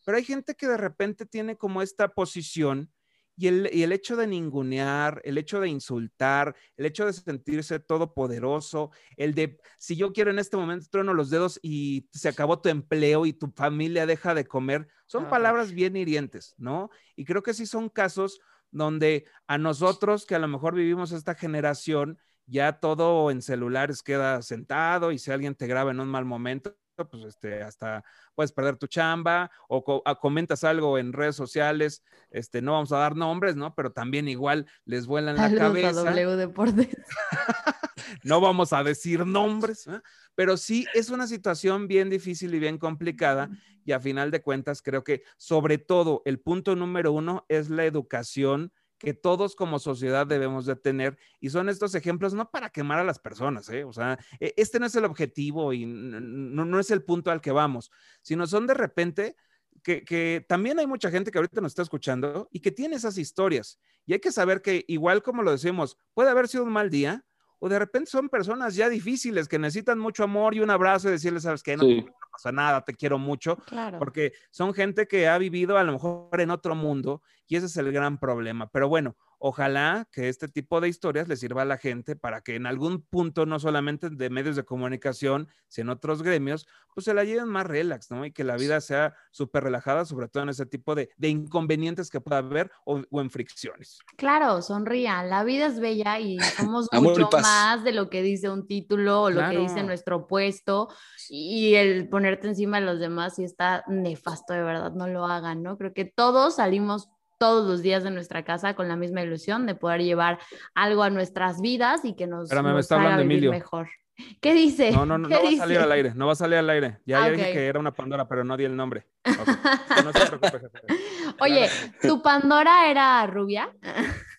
[SPEAKER 3] pero hay gente que de repente tiene como esta posición y el, hecho de ningunear, el hecho de insultar, el hecho de sentirse todopoderoso, el de si yo quiero en este momento trueno los dedos y se acabó tu empleo y tu familia deja de comer, son palabras bien hirientes, ¿no? Y creo que sí son casos donde a nosotros que a lo mejor vivimos esta generación, ya todo en celulares queda sentado y si alguien te graba en un mal momento, pues este, hasta puedes perder tu chamba o ah, comentas algo en redes sociales, este, no vamos a dar nombres, ¿no? Pero también igual les vuelan la cabeza.
[SPEAKER 2] W Deportes.
[SPEAKER 3] no vamos a decir nombres, ¿eh? pero sí es una situación bien difícil y bien complicada y a final de cuentas creo que sobre todo el punto número uno es la educación que todos como sociedad debemos de tener y son estos ejemplos no para quemar a las personas, ¿eh? o sea, e, este no es el objetivo y no, no es el punto al que vamos, sino son de repente que, que, también hay mucha gente que ahorita nos está escuchando y que tiene esas historias y hay que saber que igual como lo decimos, puede haber sido un mal día o de repente son personas ya difíciles que necesitan mucho amor y un abrazo y decirles, sabes que no, pasa nada, te quiero mucho, claro. porque son gente que ha vivido a lo mejor en otro mundo y ese es el gran problema. Pero bueno, Ojalá que este tipo de historias le sirva a la gente para que en algún punto, no solamente de medios de comunicación, sino en otros gremios, pues se la lleven más relax, ¿no? Y que la vida sea súper relajada, sobre todo en ese tipo de, inconvenientes que pueda haber o, en fricciones.
[SPEAKER 2] Claro, sonrían. La vida es bella y somos mucho más de lo que dice un título o lo que dice nuestro puesto. Y el ponerte encima de los demás y está nefasto, de verdad, no lo hagan, ¿no? Creo que todos salimos todos los días de nuestra casa con la misma ilusión de poder llevar algo a nuestras vidas y que nos,
[SPEAKER 3] Espérame, nos haga vivir
[SPEAKER 2] mejor. ¿Qué dice?
[SPEAKER 3] No, no, no, no va a salir al aire, no va a salir al aire. Ya, ah, dije que era una Pandora, pero no di el nombre. No se
[SPEAKER 2] preocupe, Oye, ¿tu Pandora era rubia?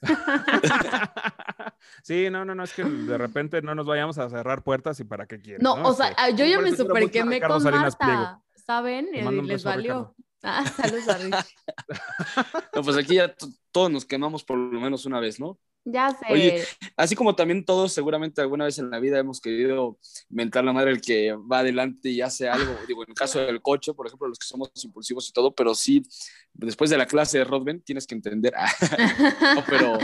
[SPEAKER 3] sí, no, no, no, es que de repente no nos vayamos a cerrar puertas y para qué quieren.
[SPEAKER 2] No, o sea, este, yo ya me super quemé con Marta, ¿saben? Y les valió. Ah, saludos a Rich.
[SPEAKER 4] no, pues aquí ya todos nos quemamos por lo menos una vez, ¿no?
[SPEAKER 2] Ya sé.
[SPEAKER 4] Oye, así como también todos seguramente alguna vez en la vida hemos querido mentar la madre el que va adelante y hace algo, digo, en el caso del coche, por ejemplo, los que somos impulsivos y todo, pero sí, después de la clase de Rodben tienes que entender,
[SPEAKER 2] no, pero...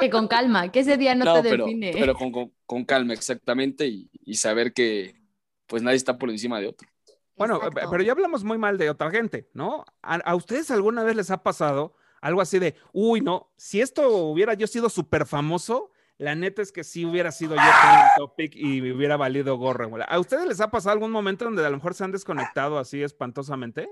[SPEAKER 2] que con calma, que ese día no, te
[SPEAKER 4] pero,
[SPEAKER 2] define.
[SPEAKER 4] Pero con, con, con calma, exactamente, y, y saber que pues nadie está por encima de otro.
[SPEAKER 3] Bueno, pero ya hablamos muy mal de otra gente, ¿no? ¿A, ustedes alguna vez les ha pasado algo así de, uy, no, si esto hubiera yo sido súper famoso, la neta es que sí hubiera sido yo un topic y me hubiera valido gorro. ¿A ustedes les ha pasado algún momento donde a lo mejor se han desconectado así espantosamente?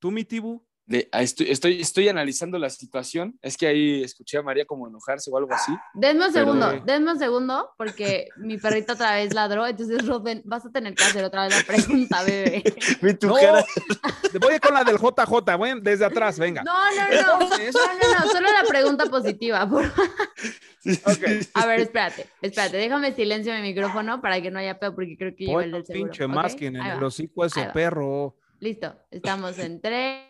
[SPEAKER 3] ¿Tú, mi Tibu?
[SPEAKER 4] Ah, estoy, estoy, estoy, analizando la situación. Es que ahí escuché a María como enojarse o algo así.
[SPEAKER 2] Denme un segundo, denme un segundo, porque mi perrito otra vez ladró. Entonces, Roden, vas a tener que hacer otra vez la pregunta, bebé.
[SPEAKER 3] no, Voy con la del JJ, bueno, desde atrás, venga.
[SPEAKER 2] No, no, no. No, no, no, solo la pregunta positiva, por okay. A ver, espérate, espérate, déjame silencio mi micrófono para que no haya peor, porque creo que lleva el del seguro.
[SPEAKER 3] pinche más que en el hocico ese perro.
[SPEAKER 2] Listo, estamos en tres.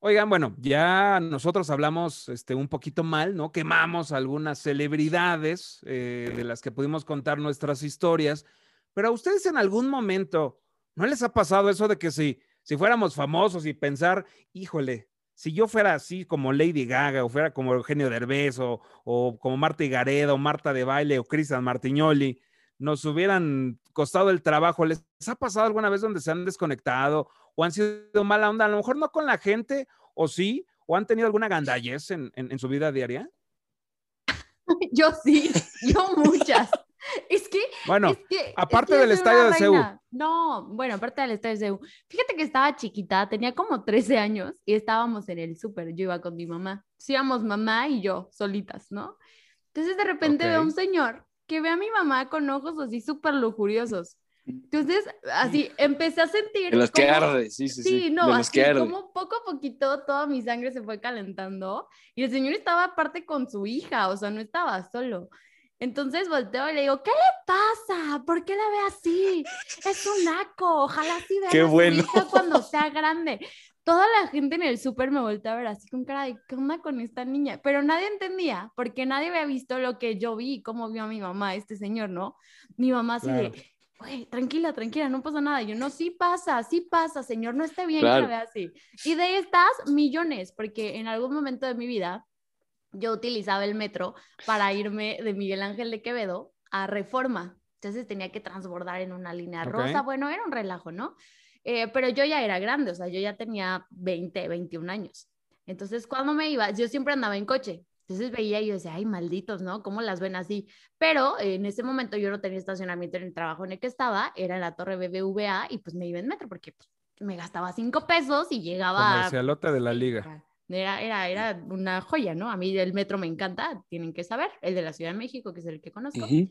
[SPEAKER 3] Oigan, bueno, ya nosotros hablamos este, un poquito mal, ¿no? Quemamos algunas celebridades eh, de las que pudimos contar nuestras historias, pero a ustedes en algún momento, ¿no les ha pasado eso de que si, si fuéramos famosos y pensar, híjole, si yo fuera así como Lady Gaga o fuera como Eugenio Derbez o, o como Marta Higareda o Marta de Baile o Cristian Martiñoli, nos hubieran costado el trabajo. ¿Les ha pasado alguna vez donde se han desconectado o han sido mala onda? A lo mejor no con la gente, o sí, o han tenido alguna gandallez en, en, su vida diaria.
[SPEAKER 2] Yo sí, yo muchas. Es que.
[SPEAKER 3] Bueno, aparte del estadio de Seúl.
[SPEAKER 2] No, bueno, aparte del estadio de Seúl. Fíjate que estaba chiquita, tenía como 13 años y estábamos en el súper. Yo iba con mi mamá. Sí, íbamos mamá y yo solitas, ¿no? Entonces de repente veo a un señor que ve a mi mamá con ojos así súper lujuriosos. Entonces, así empecé a sentir.
[SPEAKER 4] De los que arde, sí, sí, sí.
[SPEAKER 2] Sí, no, así como poco a poquito toda mi sangre se fue calentando y el señor estaba aparte con su hija, o sea, no estaba solo. Entonces volteo y le digo, ¿qué le pasa? ¿Por qué la ve así? Es un naco, ojalá sí vea
[SPEAKER 4] Qué
[SPEAKER 2] a su
[SPEAKER 4] bueno.
[SPEAKER 2] hija cuando sea grande. Toda la gente en el súper me voltea a ver así con cara de, ¿qué onda con esta niña? Pero nadie entendía, porque nadie había visto lo que yo vi, cómo vio a mi mamá, este señor, ¿no? Mi mamá así
[SPEAKER 3] Claro.
[SPEAKER 2] de, güey, tranquila, tranquila, no pasa nada. Y yo, no, sí pasa, sí pasa, señor, no está bien que
[SPEAKER 4] Claro.
[SPEAKER 2] la vea así. Y de estas, millones, porque en algún momento de mi vida yo utilizaba el metro para irme de Miguel Ángel de Quevedo a Reforma. Entonces tenía que transbordar en una línea rosa. Bueno, era un relajo, ¿no? Eh, pero yo ya era grande, o sea, yo ya tenía 20, 21 años. Entonces, cuando me iba, yo siempre andaba en coche. Entonces veía y yo decía, ay, malditos, ¿no? ¿Cómo las ven así? Pero eh, en ese momento yo no tenía estacionamiento en el trabajo en el que estaba, era en la torre BBVA y pues me iba en metro porque pues, me gastaba cinco pesos y llegaba a
[SPEAKER 3] Comercialote de la liga.
[SPEAKER 2] era, era, era una joya, ¿no? A mí el metro me encanta, tienen que saber, el de la Ciudad de México, que es el que conozco.
[SPEAKER 4] Ujú.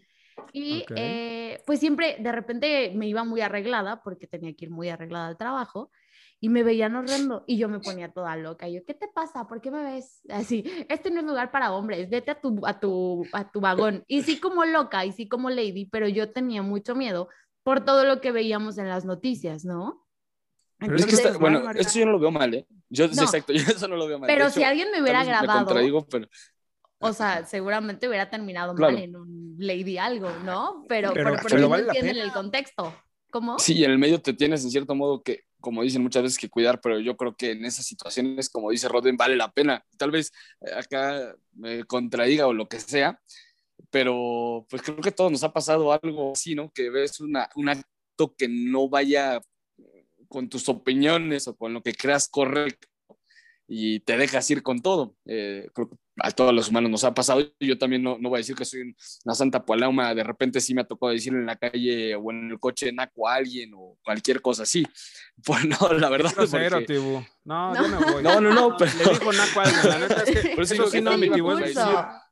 [SPEAKER 2] Y
[SPEAKER 3] Ok.
[SPEAKER 2] eh, pues siempre, de repente me iba muy arreglada, porque tenía que ir muy arreglada al trabajo, y me veían horrendo, y yo me ponía toda loca. Y yo, ¿qué te pasa? ¿Por qué me ves así? Este no es lugar para hombres, vete a tu, a tu, a tu vagón. Y sí como loca, y sí como lady, pero yo tenía mucho miedo por todo lo que veíamos en las noticias, ¿no?
[SPEAKER 3] Pero
[SPEAKER 4] Es que está-
[SPEAKER 2] Entonces,
[SPEAKER 4] bueno,
[SPEAKER 2] marca-
[SPEAKER 4] esto yo no lo veo mal, ¿eh? Yo,
[SPEAKER 2] No.
[SPEAKER 4] exacto, yo eso no lo veo mal.
[SPEAKER 2] Pero
[SPEAKER 4] hecho,
[SPEAKER 2] si alguien me hubiera
[SPEAKER 4] Me
[SPEAKER 2] grabado,
[SPEAKER 4] contradigo, pero
[SPEAKER 2] o sea, seguramente hubiera terminado
[SPEAKER 4] Claro.
[SPEAKER 2] mal en un lady algo, ¿no? Pero,
[SPEAKER 3] Pero-
[SPEAKER 2] pero,
[SPEAKER 3] pero
[SPEAKER 2] no
[SPEAKER 3] vale la
[SPEAKER 2] entienden el contexto. ¿Cómo?
[SPEAKER 4] sí, en el medio te tienes en cierto modo que, como dicen muchas veces, que cuidar, pero yo creo que en esas situaciones, como dice Roden, vale la pena. Tal vez eh, acá me contradiga o lo que sea, pero pues creo que todos nos ha pasado algo así, ¿no? Que ves una, un acto que no vaya con tus opiniones o con lo que creas correcto y te dejas ir con todo. Eh, creo que a todos los humanos nos ha pasado. Yo también no, no voy a decir que soy una santa palauma. De repente sí me ha tocado decir en la calle o en el coche naco a alguien o cualquier cosa así. Pues no, la verdad.
[SPEAKER 3] Grosero,
[SPEAKER 4] porque-
[SPEAKER 3] Tibú. No,
[SPEAKER 2] No.
[SPEAKER 3] yo me voy.
[SPEAKER 4] No, no, no, pero-
[SPEAKER 3] Le dijo Naco a alguien, la neta es que
[SPEAKER 4] Por eso digo que
[SPEAKER 3] no, es
[SPEAKER 2] impulso.
[SPEAKER 3] decir.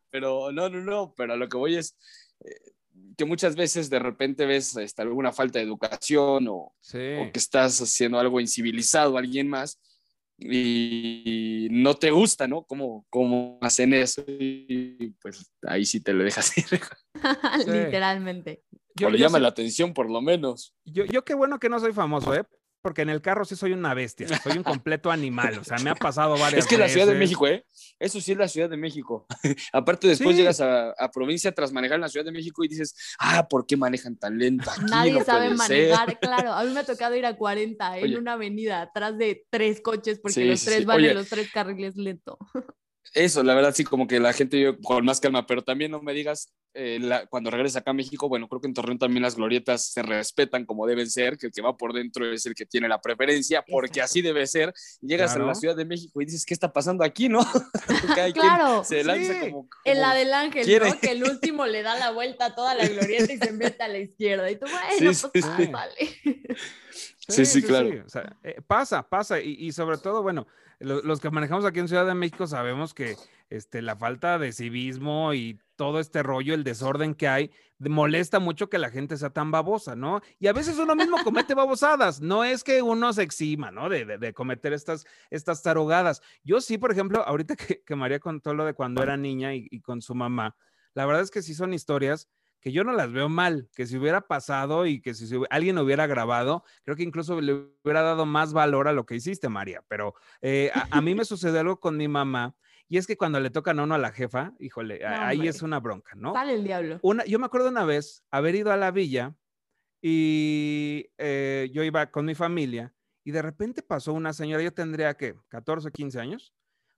[SPEAKER 4] Pero no, no, no, pero a lo que voy es eh, que muchas veces de repente ves este, alguna falta de educación o,
[SPEAKER 3] Sí.
[SPEAKER 4] o que estás haciendo algo incivilizado a alguien más y no te gusta, ¿no? ¿Cómo, cómo hacen eso? Y pues ahí sí te lo dejas ir.
[SPEAKER 2] Literalmente.
[SPEAKER 3] Yo,
[SPEAKER 4] o le
[SPEAKER 3] yo
[SPEAKER 4] llama
[SPEAKER 3] sí-
[SPEAKER 4] la atención por lo menos.
[SPEAKER 3] yo- yo qué bueno que no soy famoso, ¿eh? Porque en el carro sí soy una bestia, soy un completo animal, o sea, me ha pasado varias
[SPEAKER 4] Es que la Ciudad de
[SPEAKER 3] veces.
[SPEAKER 4] México, ¿eh? Eso sí es la Ciudad de México. Aparte, después
[SPEAKER 3] Sí.
[SPEAKER 4] llegas a, a provincia tras manejar en la Ciudad de México y dices, ah, ¿por qué manejan tan lento? Aquí
[SPEAKER 2] Nadie
[SPEAKER 4] no
[SPEAKER 2] sabe
[SPEAKER 4] puede ser".
[SPEAKER 2] manejar, claro. A mí me ha tocado ir a 40 en
[SPEAKER 4] Oye.
[SPEAKER 2] una avenida atrás de tres coches porque
[SPEAKER 4] Sí,
[SPEAKER 2] los
[SPEAKER 4] sí,
[SPEAKER 2] tres
[SPEAKER 4] sí.
[SPEAKER 2] van
[SPEAKER 4] Oye.
[SPEAKER 2] en los tres carriles lento.
[SPEAKER 4] Eso, la verdad, sí, como que la gente vive con más calma, pero también no me digas, eh, la- cuando regreses acá a México, bueno, creo que en Torreón también las glorietas se respetan como deben ser, que el que va por dentro es el que tiene la preferencia, porque así debe ser. Llegas a
[SPEAKER 3] Claro.
[SPEAKER 4] la Ciudad de México y dices, ¿qué está pasando aquí, no? Cada quien
[SPEAKER 2] Claro.
[SPEAKER 4] se lanza
[SPEAKER 3] Sí.
[SPEAKER 4] como,
[SPEAKER 2] En la del ángel,
[SPEAKER 4] quiere.
[SPEAKER 2] ¿no? Que el último le da la vuelta a toda la glorieta y se mete a la izquierda. Y tú, bueno,
[SPEAKER 4] Sí,
[SPEAKER 2] pues
[SPEAKER 4] sí,
[SPEAKER 2] ah,
[SPEAKER 3] sí.
[SPEAKER 4] Sí, sí, claro.
[SPEAKER 3] O sea, eh, pasa, pasa. Y, y sobre todo, bueno, lo- los que manejamos aquí en Ciudad de México sabemos que este, la falta de civismo y todo este rollo, el desorden que hay, molesta mucho que la gente sea tan babosa, ¿no? Y a veces uno mismo comete babosadas. No es que uno se exima, ¿no? De, de- de cometer estas, estas tarugadas. Yo sí, por ejemplo, ahorita que, que María contó lo de cuando era niña y, y con su mamá, la verdad es que sí son historias que yo no las veo mal, que si hubiera pasado y que si alguien hubiera grabado, creo que incluso le hubiera dado más valor a lo que hiciste, María. Pero eh, a, a mí me sucedió algo con mi mamá y es que cuando le tocan a uno a la jefa, híjole,
[SPEAKER 2] No,
[SPEAKER 3] ahí
[SPEAKER 2] hombre.
[SPEAKER 3] es una bronca, ¿no?
[SPEAKER 2] Sale el diablo.
[SPEAKER 3] Una, yo me acuerdo una vez haber ido a la villa y eh, yo iba con mi familia y de repente pasó una señora, yo tendría que 14, 15 años,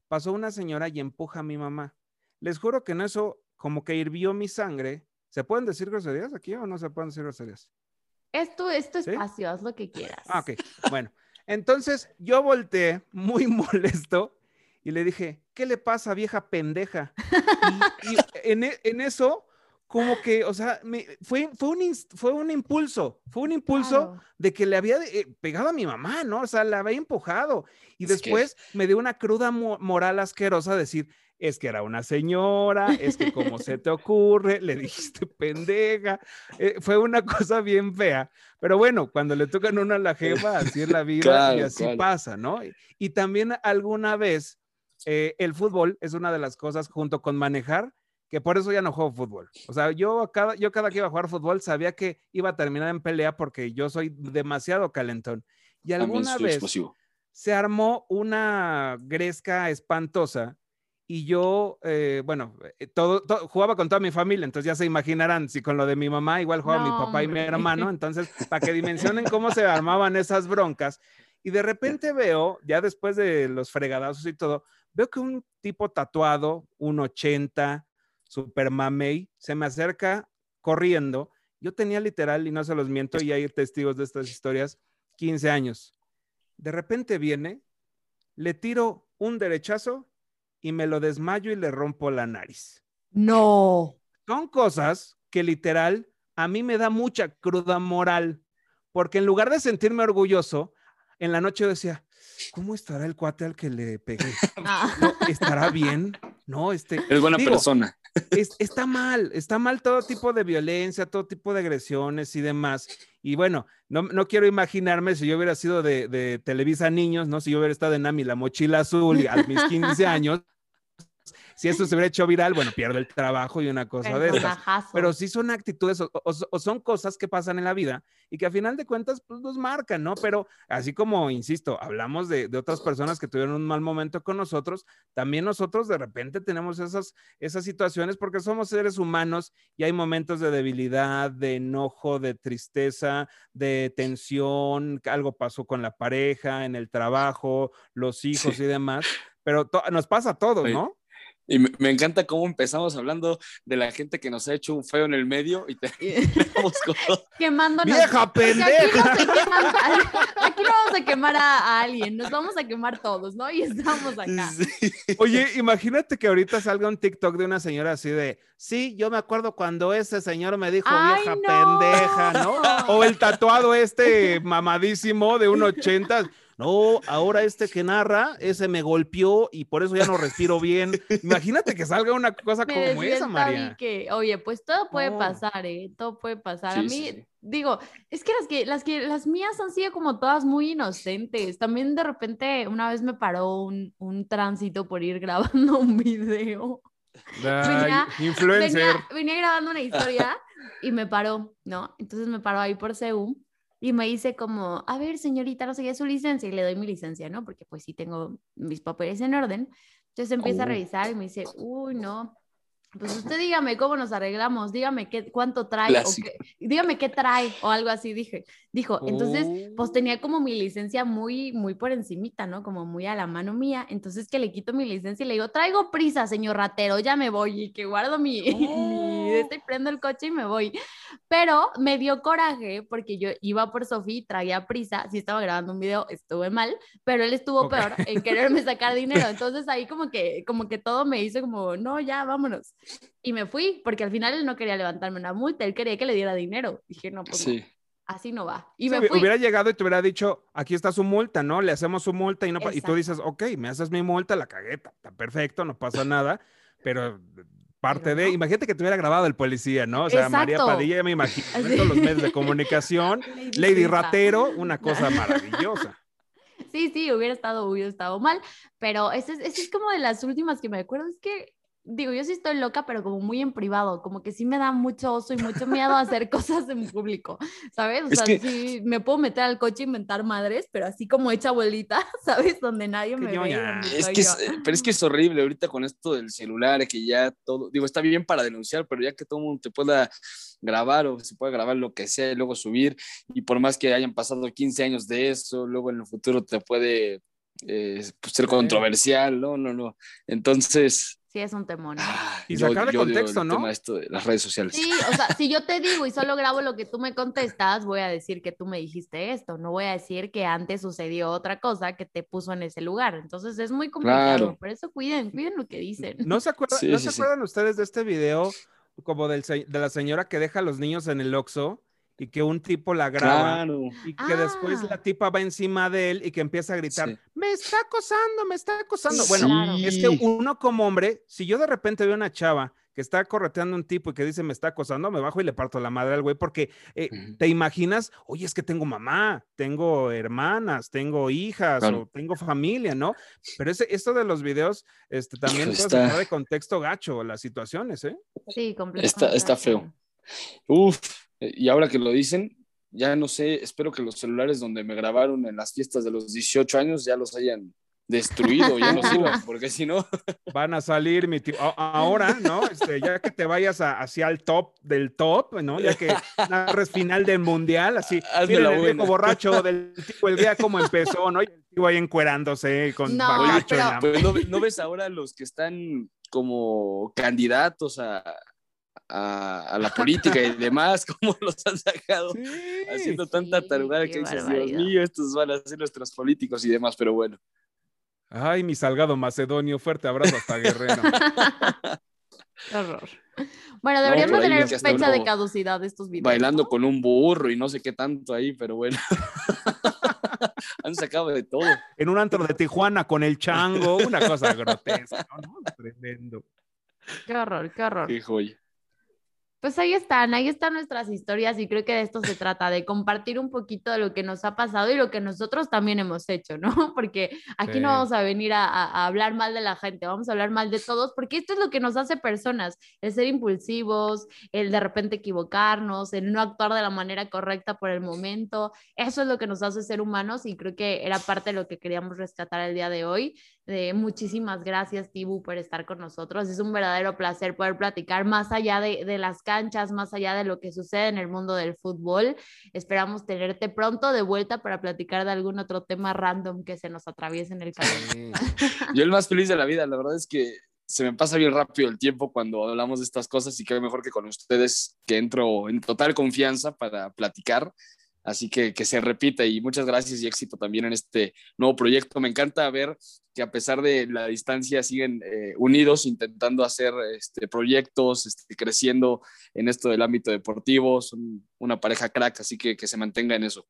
[SPEAKER 3] pasó una señora y empuja a mi mamá. Les juro que en eso como que hirvió mi sangre. ¿Se pueden decir groserías aquí o no se pueden decir groserías?
[SPEAKER 2] Esto es tu
[SPEAKER 3] ¿Sí?
[SPEAKER 2] espacio, haz lo que quieras.
[SPEAKER 3] Ah, ok. Bueno, entonces yo volteé muy molesto y le dije, ¿qué le pasa, vieja pendeja? Y, y en, e- en eso, como que, o sea, me- fue, fue, un, fue un impulso, fue un impulso
[SPEAKER 2] Claro.
[SPEAKER 3] de que le había eh, pegado a mi mamá, ¿no? O sea, la había empujado. Y
[SPEAKER 4] Es que-
[SPEAKER 3] después me dio una cruda mo- moral asquerosa decir, es que era una señora, es que cómo se te ocurre, le dijiste pendeja. Eh, fue una cosa bien fea. Pero bueno, cuando le tocan una a la jefa, así es la vida y así
[SPEAKER 4] claro.
[SPEAKER 3] pasa, ¿no? Y, y también alguna vez, eh, el fútbol es una de las cosas junto con manejar que por eso ya no juego fútbol. O sea, yo cada, yo cada que iba a jugar fútbol sabía que iba a terminar en pelea porque yo soy demasiado calentón. Y alguna vez se armó una gresca espantosa y yo, eh, bueno, eh, todo, jugaba con toda mi familia, entonces ya se imaginarán, si con lo de mi mamá igual jugaba mi papá y mi hermano, entonces para que dimensionen cómo se armaban esas broncas. Y de repente veo, ya después de los fregadazos y todo, veo que un tipo tatuado, un 80, super mamey, se me acerca corriendo. Yo tenía literal, y no se los miento, y hay testigos de estas historias, 15 años. De repente viene, le tiro un derechazo y me lo desmayo y le rompo la nariz.
[SPEAKER 2] No.
[SPEAKER 3] Son cosas que literal a mí me da mucha cruda moral, porque en lugar de sentirme orgulloso, en la noche decía, ¿cómo estará el cuate al que le pegué? Ah. ¿Estará bien? No, este.
[SPEAKER 4] Es buena persona.
[SPEAKER 3] Está mal, está mal todo tipo de violencia, todo tipo de agresiones y demás. Y bueno, no, no quiero imaginarme si yo hubiera sido de, de, Televisa Niños, ¿no? Si yo hubiera estado en Ami, la mochila azul, y a mis 15 años, si eso se hubiera hecho viral, bueno, pierde el trabajo y una cosa de esas. Pero sí son actitudes o, son cosas que pasan en la vida y que a final de cuentas pues, nos marcan, ¿no? Pero así como, insisto, hablamos de, otras personas que tuvieron un mal momento con nosotros, también nosotros de repente tenemos esas, esas situaciones porque somos seres humanos y hay momentos de debilidad, de enojo, de tristeza, de tensión, algo pasó con la pareja, en el trabajo, los hijos y demás pero nos pasa a todos, ¿no?
[SPEAKER 4] Y me, encanta cómo empezamos hablando de la gente que nos ha hecho un feo en el medio y terminamos
[SPEAKER 2] con... Quemándonos.
[SPEAKER 3] ¡Vieja pendeja!
[SPEAKER 2] Aquí no, vamos a quemar a, alguien, nos vamos a quemar todos, ¿no? Y estamos acá.
[SPEAKER 3] Oye, imagínate que ahorita salga un TikTok de una señora así de, sí, yo me acuerdo cuando ese señor me dijo vieja pendeja, ¿no? O el tatuado este mamadísimo de un 80 no, ahora este que narra, ese me golpeó y por eso ya no respiro bien. Imagínate que salga una cosa como esa, María.
[SPEAKER 2] Que, oye, pues todo puede pasar, ¿eh? Todo puede pasar. a mí, digo, es que las que, las que, las mías han sido como todas muy inocentes. También de repente una vez me paró un, un tránsito por ir grabando un video.
[SPEAKER 3] influencer.
[SPEAKER 2] Venía, grabando una historia y me paró, ¿no? Entonces me paró ahí por Seúl y me dice como, a ver, señorita, no sé qué es su licencia, y le doy mi licencia, ¿no? Porque pues sí tengo mis papeles en orden. Entonces empieza a oh. revisar y me dice, uy, no, pues usted dígame cómo nos arreglamos, dígame qué, cuánto trae, o dígame qué trae, o algo así, dije. Dijo, entonces, pues tenía oh. como mi licencia muy, muy por encimita, ¿no? Como muy a la mano mía. Entonces que le quito mi licencia y le digo, traigo prisa, señor ratero, ya me voy, y que guardo mi, mi este, prendo el coche y me voy. Pero me dio coraje porque yo iba por Sofía, traía prisa, si estaba grabando un video, estuve mal, pero él estuvo peor en quererme sacar dinero. Entonces ahí como que, como que todo me hizo como, no, ya, vámonos. Y me fui, porque al final él no quería levantarme una multa, él quería que le diera dinero. Dije, no, pues así no va. Y me
[SPEAKER 3] Hubiera llegado y te hubiera dicho, aquí está su multa, ¿no? Le hacemos su multa y, no, y tú dices, ok, me haces mi multa, la cagué, está perfecto, no pasa nada, pero parte de, imagínate que te hubiera grabado el policía, ¿no? O sea, María Padilla, me imagino, los medios de comunicación, Lady, Ratero, una cosa maravillosa.
[SPEAKER 2] Sí, sí, hubiera estado, hubiera estado mal, pero esa es, es como de las últimas que me acuerdo, es que digo, yo sí estoy loca, pero como muy en privado, como que sí me da mucho oso y mucho miedo hacer cosas en público, ¿sabes? O sea, sí me puedo meter al coche e inventar madres, pero así como hecha abuelita, ¿sabes? Donde nadie me ve.
[SPEAKER 4] Es que pero es que es horrible ahorita con esto del celular, que ya todo, digo, está bien para denunciar, pero ya que todo el mundo te pueda grabar o se puede grabar lo que sea y luego subir, y por más que hayan pasado 15 años de eso, luego en el futuro te puede eh, pues, ser controversial, no, no, no. Entonces,
[SPEAKER 2] es un temor.
[SPEAKER 3] Ah, y sacar de contexto, ¿no?
[SPEAKER 4] esto de las redes sociales.
[SPEAKER 2] Sí, o sea, si yo te digo y solo grabo lo que tú me contestas, voy a decir que tú me dijiste esto, no voy a decir que antes sucedió otra cosa que te puso en ese lugar. Entonces es muy complicado, por eso cuiden, cuiden lo que dicen.
[SPEAKER 3] ¿No se acuerdan, ¿no se acuerdan ustedes de este video como del, de la señora que deja a los niños en el Oxxo? Y que un tipo la graba y que después la ah. tipa va encima de él y que empieza a gritar, me está acosando, me está acosando. Bueno, es que uno como hombre, si yo de repente veo una chava que está correteando un tipo y que dice me está acosando, me bajo y le parto la madre al güey, porque eh, te imaginas, oye, es que tengo mamá, tengo hermanas, tengo hijas
[SPEAKER 4] Claro.
[SPEAKER 3] o tengo familia, ¿no? Pero ese, esto de los videos, este, también puede
[SPEAKER 4] está-
[SPEAKER 3] sacar de contexto gacho las situaciones, ¿eh?
[SPEAKER 2] Sí, completamente.
[SPEAKER 4] Está, está feo. Uf, y ahora que lo dicen, ya no sé, espero que los celulares donde me grabaron en las fiestas de los 18 años ya los hayan destruido, ya no sirvan, porque si no,
[SPEAKER 3] Van a salir, mi tío, ahora, ¿no? Este, ya que te vayas a- hacia el top del top, ¿no? Ya que narres final del mundial, así,
[SPEAKER 4] Hazme
[SPEAKER 3] miren el viejo borracho del tipo, el día cómo empezó, ¿no? Y el tío ahí encuerándose con
[SPEAKER 2] No,
[SPEAKER 3] en la
[SPEAKER 4] pues ¿no, no ves ahora los que están como candidatos a, a, a la política y demás, cómo los han sacado
[SPEAKER 3] Sí.
[SPEAKER 4] haciendo tanta tarugada que dices, Dios mío, estos van a ser nuestros políticos y demás, pero bueno.
[SPEAKER 3] Ay, mi salgado macedonio, fuerte abrazo hasta Guerrero.
[SPEAKER 2] Qué horror. Bueno,
[SPEAKER 4] No,
[SPEAKER 2] de
[SPEAKER 4] vi
[SPEAKER 2] tener fecha de caducidad estos videos.
[SPEAKER 4] Bailando
[SPEAKER 2] ¿no?
[SPEAKER 4] con un burro y no sé qué tanto ahí, pero bueno. han sacado de todo.
[SPEAKER 3] En un antro de Tijuana con el chango, una cosa grotesca, ¿no? Tremendo.
[SPEAKER 2] Qué horror, qué horror.
[SPEAKER 4] Qué joya.
[SPEAKER 2] Pues ahí están, ahí están nuestras historias y creo que de esto se trata, de compartir un poquito de lo que nos ha pasado y lo que nosotros también hemos hecho, ¿no? Porque aquí
[SPEAKER 3] Sí.
[SPEAKER 2] no vamos a venir a, a- a hablar mal de la gente, vamos a hablar mal de todos, porque esto es lo que nos hace personas, el ser impulsivos, el de repente equivocarnos, el no actuar de la manera correcta por el momento, eso es lo que nos hace ser humanos y creo que era parte de lo que queríamos rescatar el día de hoy. De muchísimas gracias, Tibu, por estar con nosotros. Es un verdadero placer poder platicar más allá de, de las canchas, más allá de lo que sucede en el mundo del fútbol. Esperamos tenerte pronto de vuelta para platicar de algún otro tema random que se nos atraviese en el camino.
[SPEAKER 4] Yo el más feliz de la vida, la verdad es que se me pasa bien rápido el tiempo cuando hablamos de estas cosas y qué mejor que con ustedes que entro en total confianza para platicar. Así que que se repita y muchas gracias y éxito también en este nuevo proyecto. Me encanta ver que a pesar de la distancia siguen eh, unidos intentando hacer este, proyectos, este, creciendo en esto del ámbito deportivo. Son una pareja crack, así que que se mantenga en eso.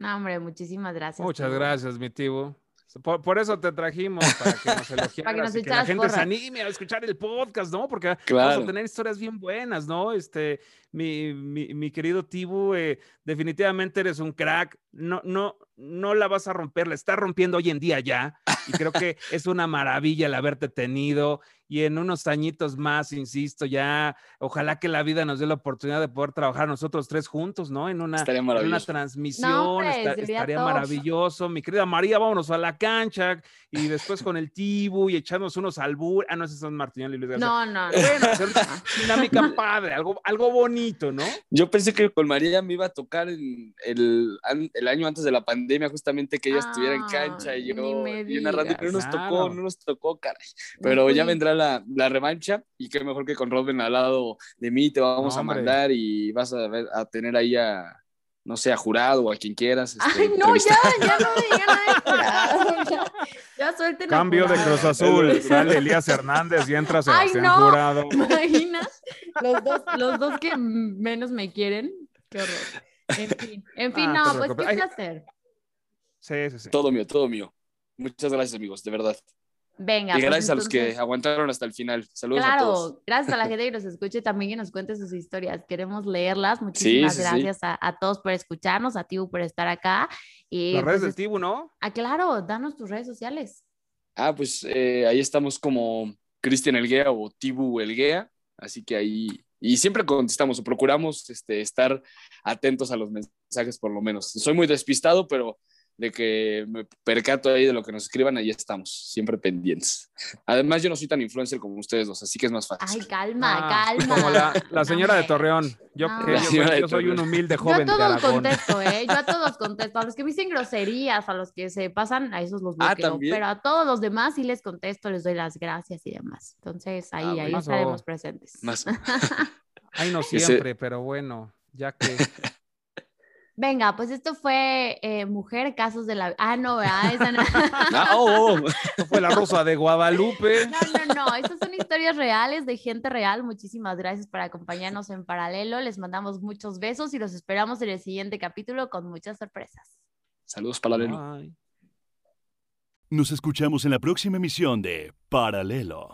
[SPEAKER 2] No, hombre, muchísimas gracias.
[SPEAKER 3] Muchas gracias, mi tío. Por, por eso te trajimos, para que nos elogiaras
[SPEAKER 2] nos
[SPEAKER 3] y que la gente se anime a escuchar el podcast, ¿no? Porque vamos a tener historias bien buenas, ¿no? Este, mi, mi, mi querido Tibu, eh, definitivamente eres un crack. No, no, no la vas a romper, la estás rompiendo hoy en día ya. Y creo que es una maravilla el haberte tenido. Y en unos añitos más, insisto, ya, ojalá que la vida nos dé la oportunidad de poder trabajar nosotros tres juntos, ¿no? En una, en una transmisión,
[SPEAKER 2] hombre,
[SPEAKER 3] esta-
[SPEAKER 2] sería
[SPEAKER 3] estaría maravilloso. Mi querida María, vámonos a la cancha y después con el Tibu y echarnos unos albur. Ah, no, esos son Martinelli y Luis García.
[SPEAKER 2] No, no, no.
[SPEAKER 3] Bueno, hacer una dinámica padre, algo, algo bonito, ¿no?
[SPEAKER 4] Yo pensé que con María me iba a tocar en el, an- el año antes de la pandemia, justamente que ella estuviera en cancha y yo y narrando, y no nos tocó,
[SPEAKER 3] Claro.
[SPEAKER 4] no nos tocó, caray. Pero ya vendrá la, la revancha y qué mejor que con Robin al lado de mí, te vamos
[SPEAKER 3] No,
[SPEAKER 4] a
[SPEAKER 3] hombre.
[SPEAKER 4] mandar y vas a, ver, a tener ahí a, no sé, a jurado o a quien quieras. este,
[SPEAKER 2] Ay, no, ya, ya no digan nada de jurado, Ya, ya suelten
[SPEAKER 3] Cambio de. Cruz Azul, sale Elías Hernández y entra
[SPEAKER 2] Ay,
[SPEAKER 3] Sebastián
[SPEAKER 2] no.
[SPEAKER 3] Jurado.
[SPEAKER 2] ¿Te imaginas? Los dos, los dos que menos me quieren. Qué horror. En fin, en fin,
[SPEAKER 3] Ah,
[SPEAKER 2] no, pues qué.
[SPEAKER 3] Ay.
[SPEAKER 2] placer.
[SPEAKER 3] Sí, sí, sí.
[SPEAKER 4] Todo mío, todo mío. Muchas gracias, amigos, de verdad.
[SPEAKER 2] Venga.
[SPEAKER 4] y
[SPEAKER 2] pues,
[SPEAKER 4] gracias a los que
[SPEAKER 2] entonces,
[SPEAKER 4] aguantaron hasta el final. Saludos a todos.
[SPEAKER 2] Claro, gracias a la gente que nos escuche también que nos cuente sus historias. Queremos leerlas. Muchísimas
[SPEAKER 4] sí, sí.
[SPEAKER 2] gracias A, a todos por escucharnos, a ti por estar acá. Y
[SPEAKER 3] Las redes
[SPEAKER 2] pues,
[SPEAKER 3] del Tibu, ¿no?
[SPEAKER 2] ah, claro, danos tus redes sociales.
[SPEAKER 4] Ah, pues eh, ahí estamos como Cristian Elguea o Tibu Elguea, así que ahí, y siempre contestamos o procuramos este, estar atentos a los mensajes por lo menos. Soy muy despistado, pero de que me percato ahí de lo que nos escriban, ahí estamos, siempre pendientes. Además, yo no soy tan influencer como ustedes dos, así que es más
[SPEAKER 2] Ay,
[SPEAKER 4] fácil.
[SPEAKER 2] calma,
[SPEAKER 3] Ah,
[SPEAKER 2] calma.
[SPEAKER 3] Como la, la señora de. Torreón. Yo,
[SPEAKER 2] No.
[SPEAKER 3] que yo-
[SPEAKER 4] señora de
[SPEAKER 3] yo soy un
[SPEAKER 4] Torreón.
[SPEAKER 3] humilde
[SPEAKER 2] Yo a
[SPEAKER 3] joven de
[SPEAKER 2] todos
[SPEAKER 3] Aragón.
[SPEAKER 2] contesto, ¿eh? Yo a todos contesto. A los que me dicen groserías, a los que se pasan, a esos los
[SPEAKER 4] Ah,
[SPEAKER 2] bloqueo.
[SPEAKER 4] ¿también?
[SPEAKER 2] pero a todos los demás sí les contesto, les doy las gracias y demás. Entonces, ahí,
[SPEAKER 4] Ah,
[SPEAKER 2] ahí estaremos presentes.
[SPEAKER 4] Más-
[SPEAKER 3] Ay, no
[SPEAKER 4] Ese-
[SPEAKER 3] siempre, pero bueno, ya que.
[SPEAKER 2] Venga, pues esto fue eh, Mujer, Casos de la... Ah, no, ¿verdad? Esa no.
[SPEAKER 4] Ah, oh, oh.
[SPEAKER 3] Esto fue la Rosa de Guadalupe.
[SPEAKER 2] No, no, no, estas son historias reales de gente real. Muchísimas gracias por acompañarnos en paralelo. Les mandamos muchos besos y los esperamos en el siguiente capítulo con muchas sorpresas.
[SPEAKER 4] Saludos, Palalelo.
[SPEAKER 3] Ay.
[SPEAKER 1] Nos escuchamos en la próxima emisión de Paralelo.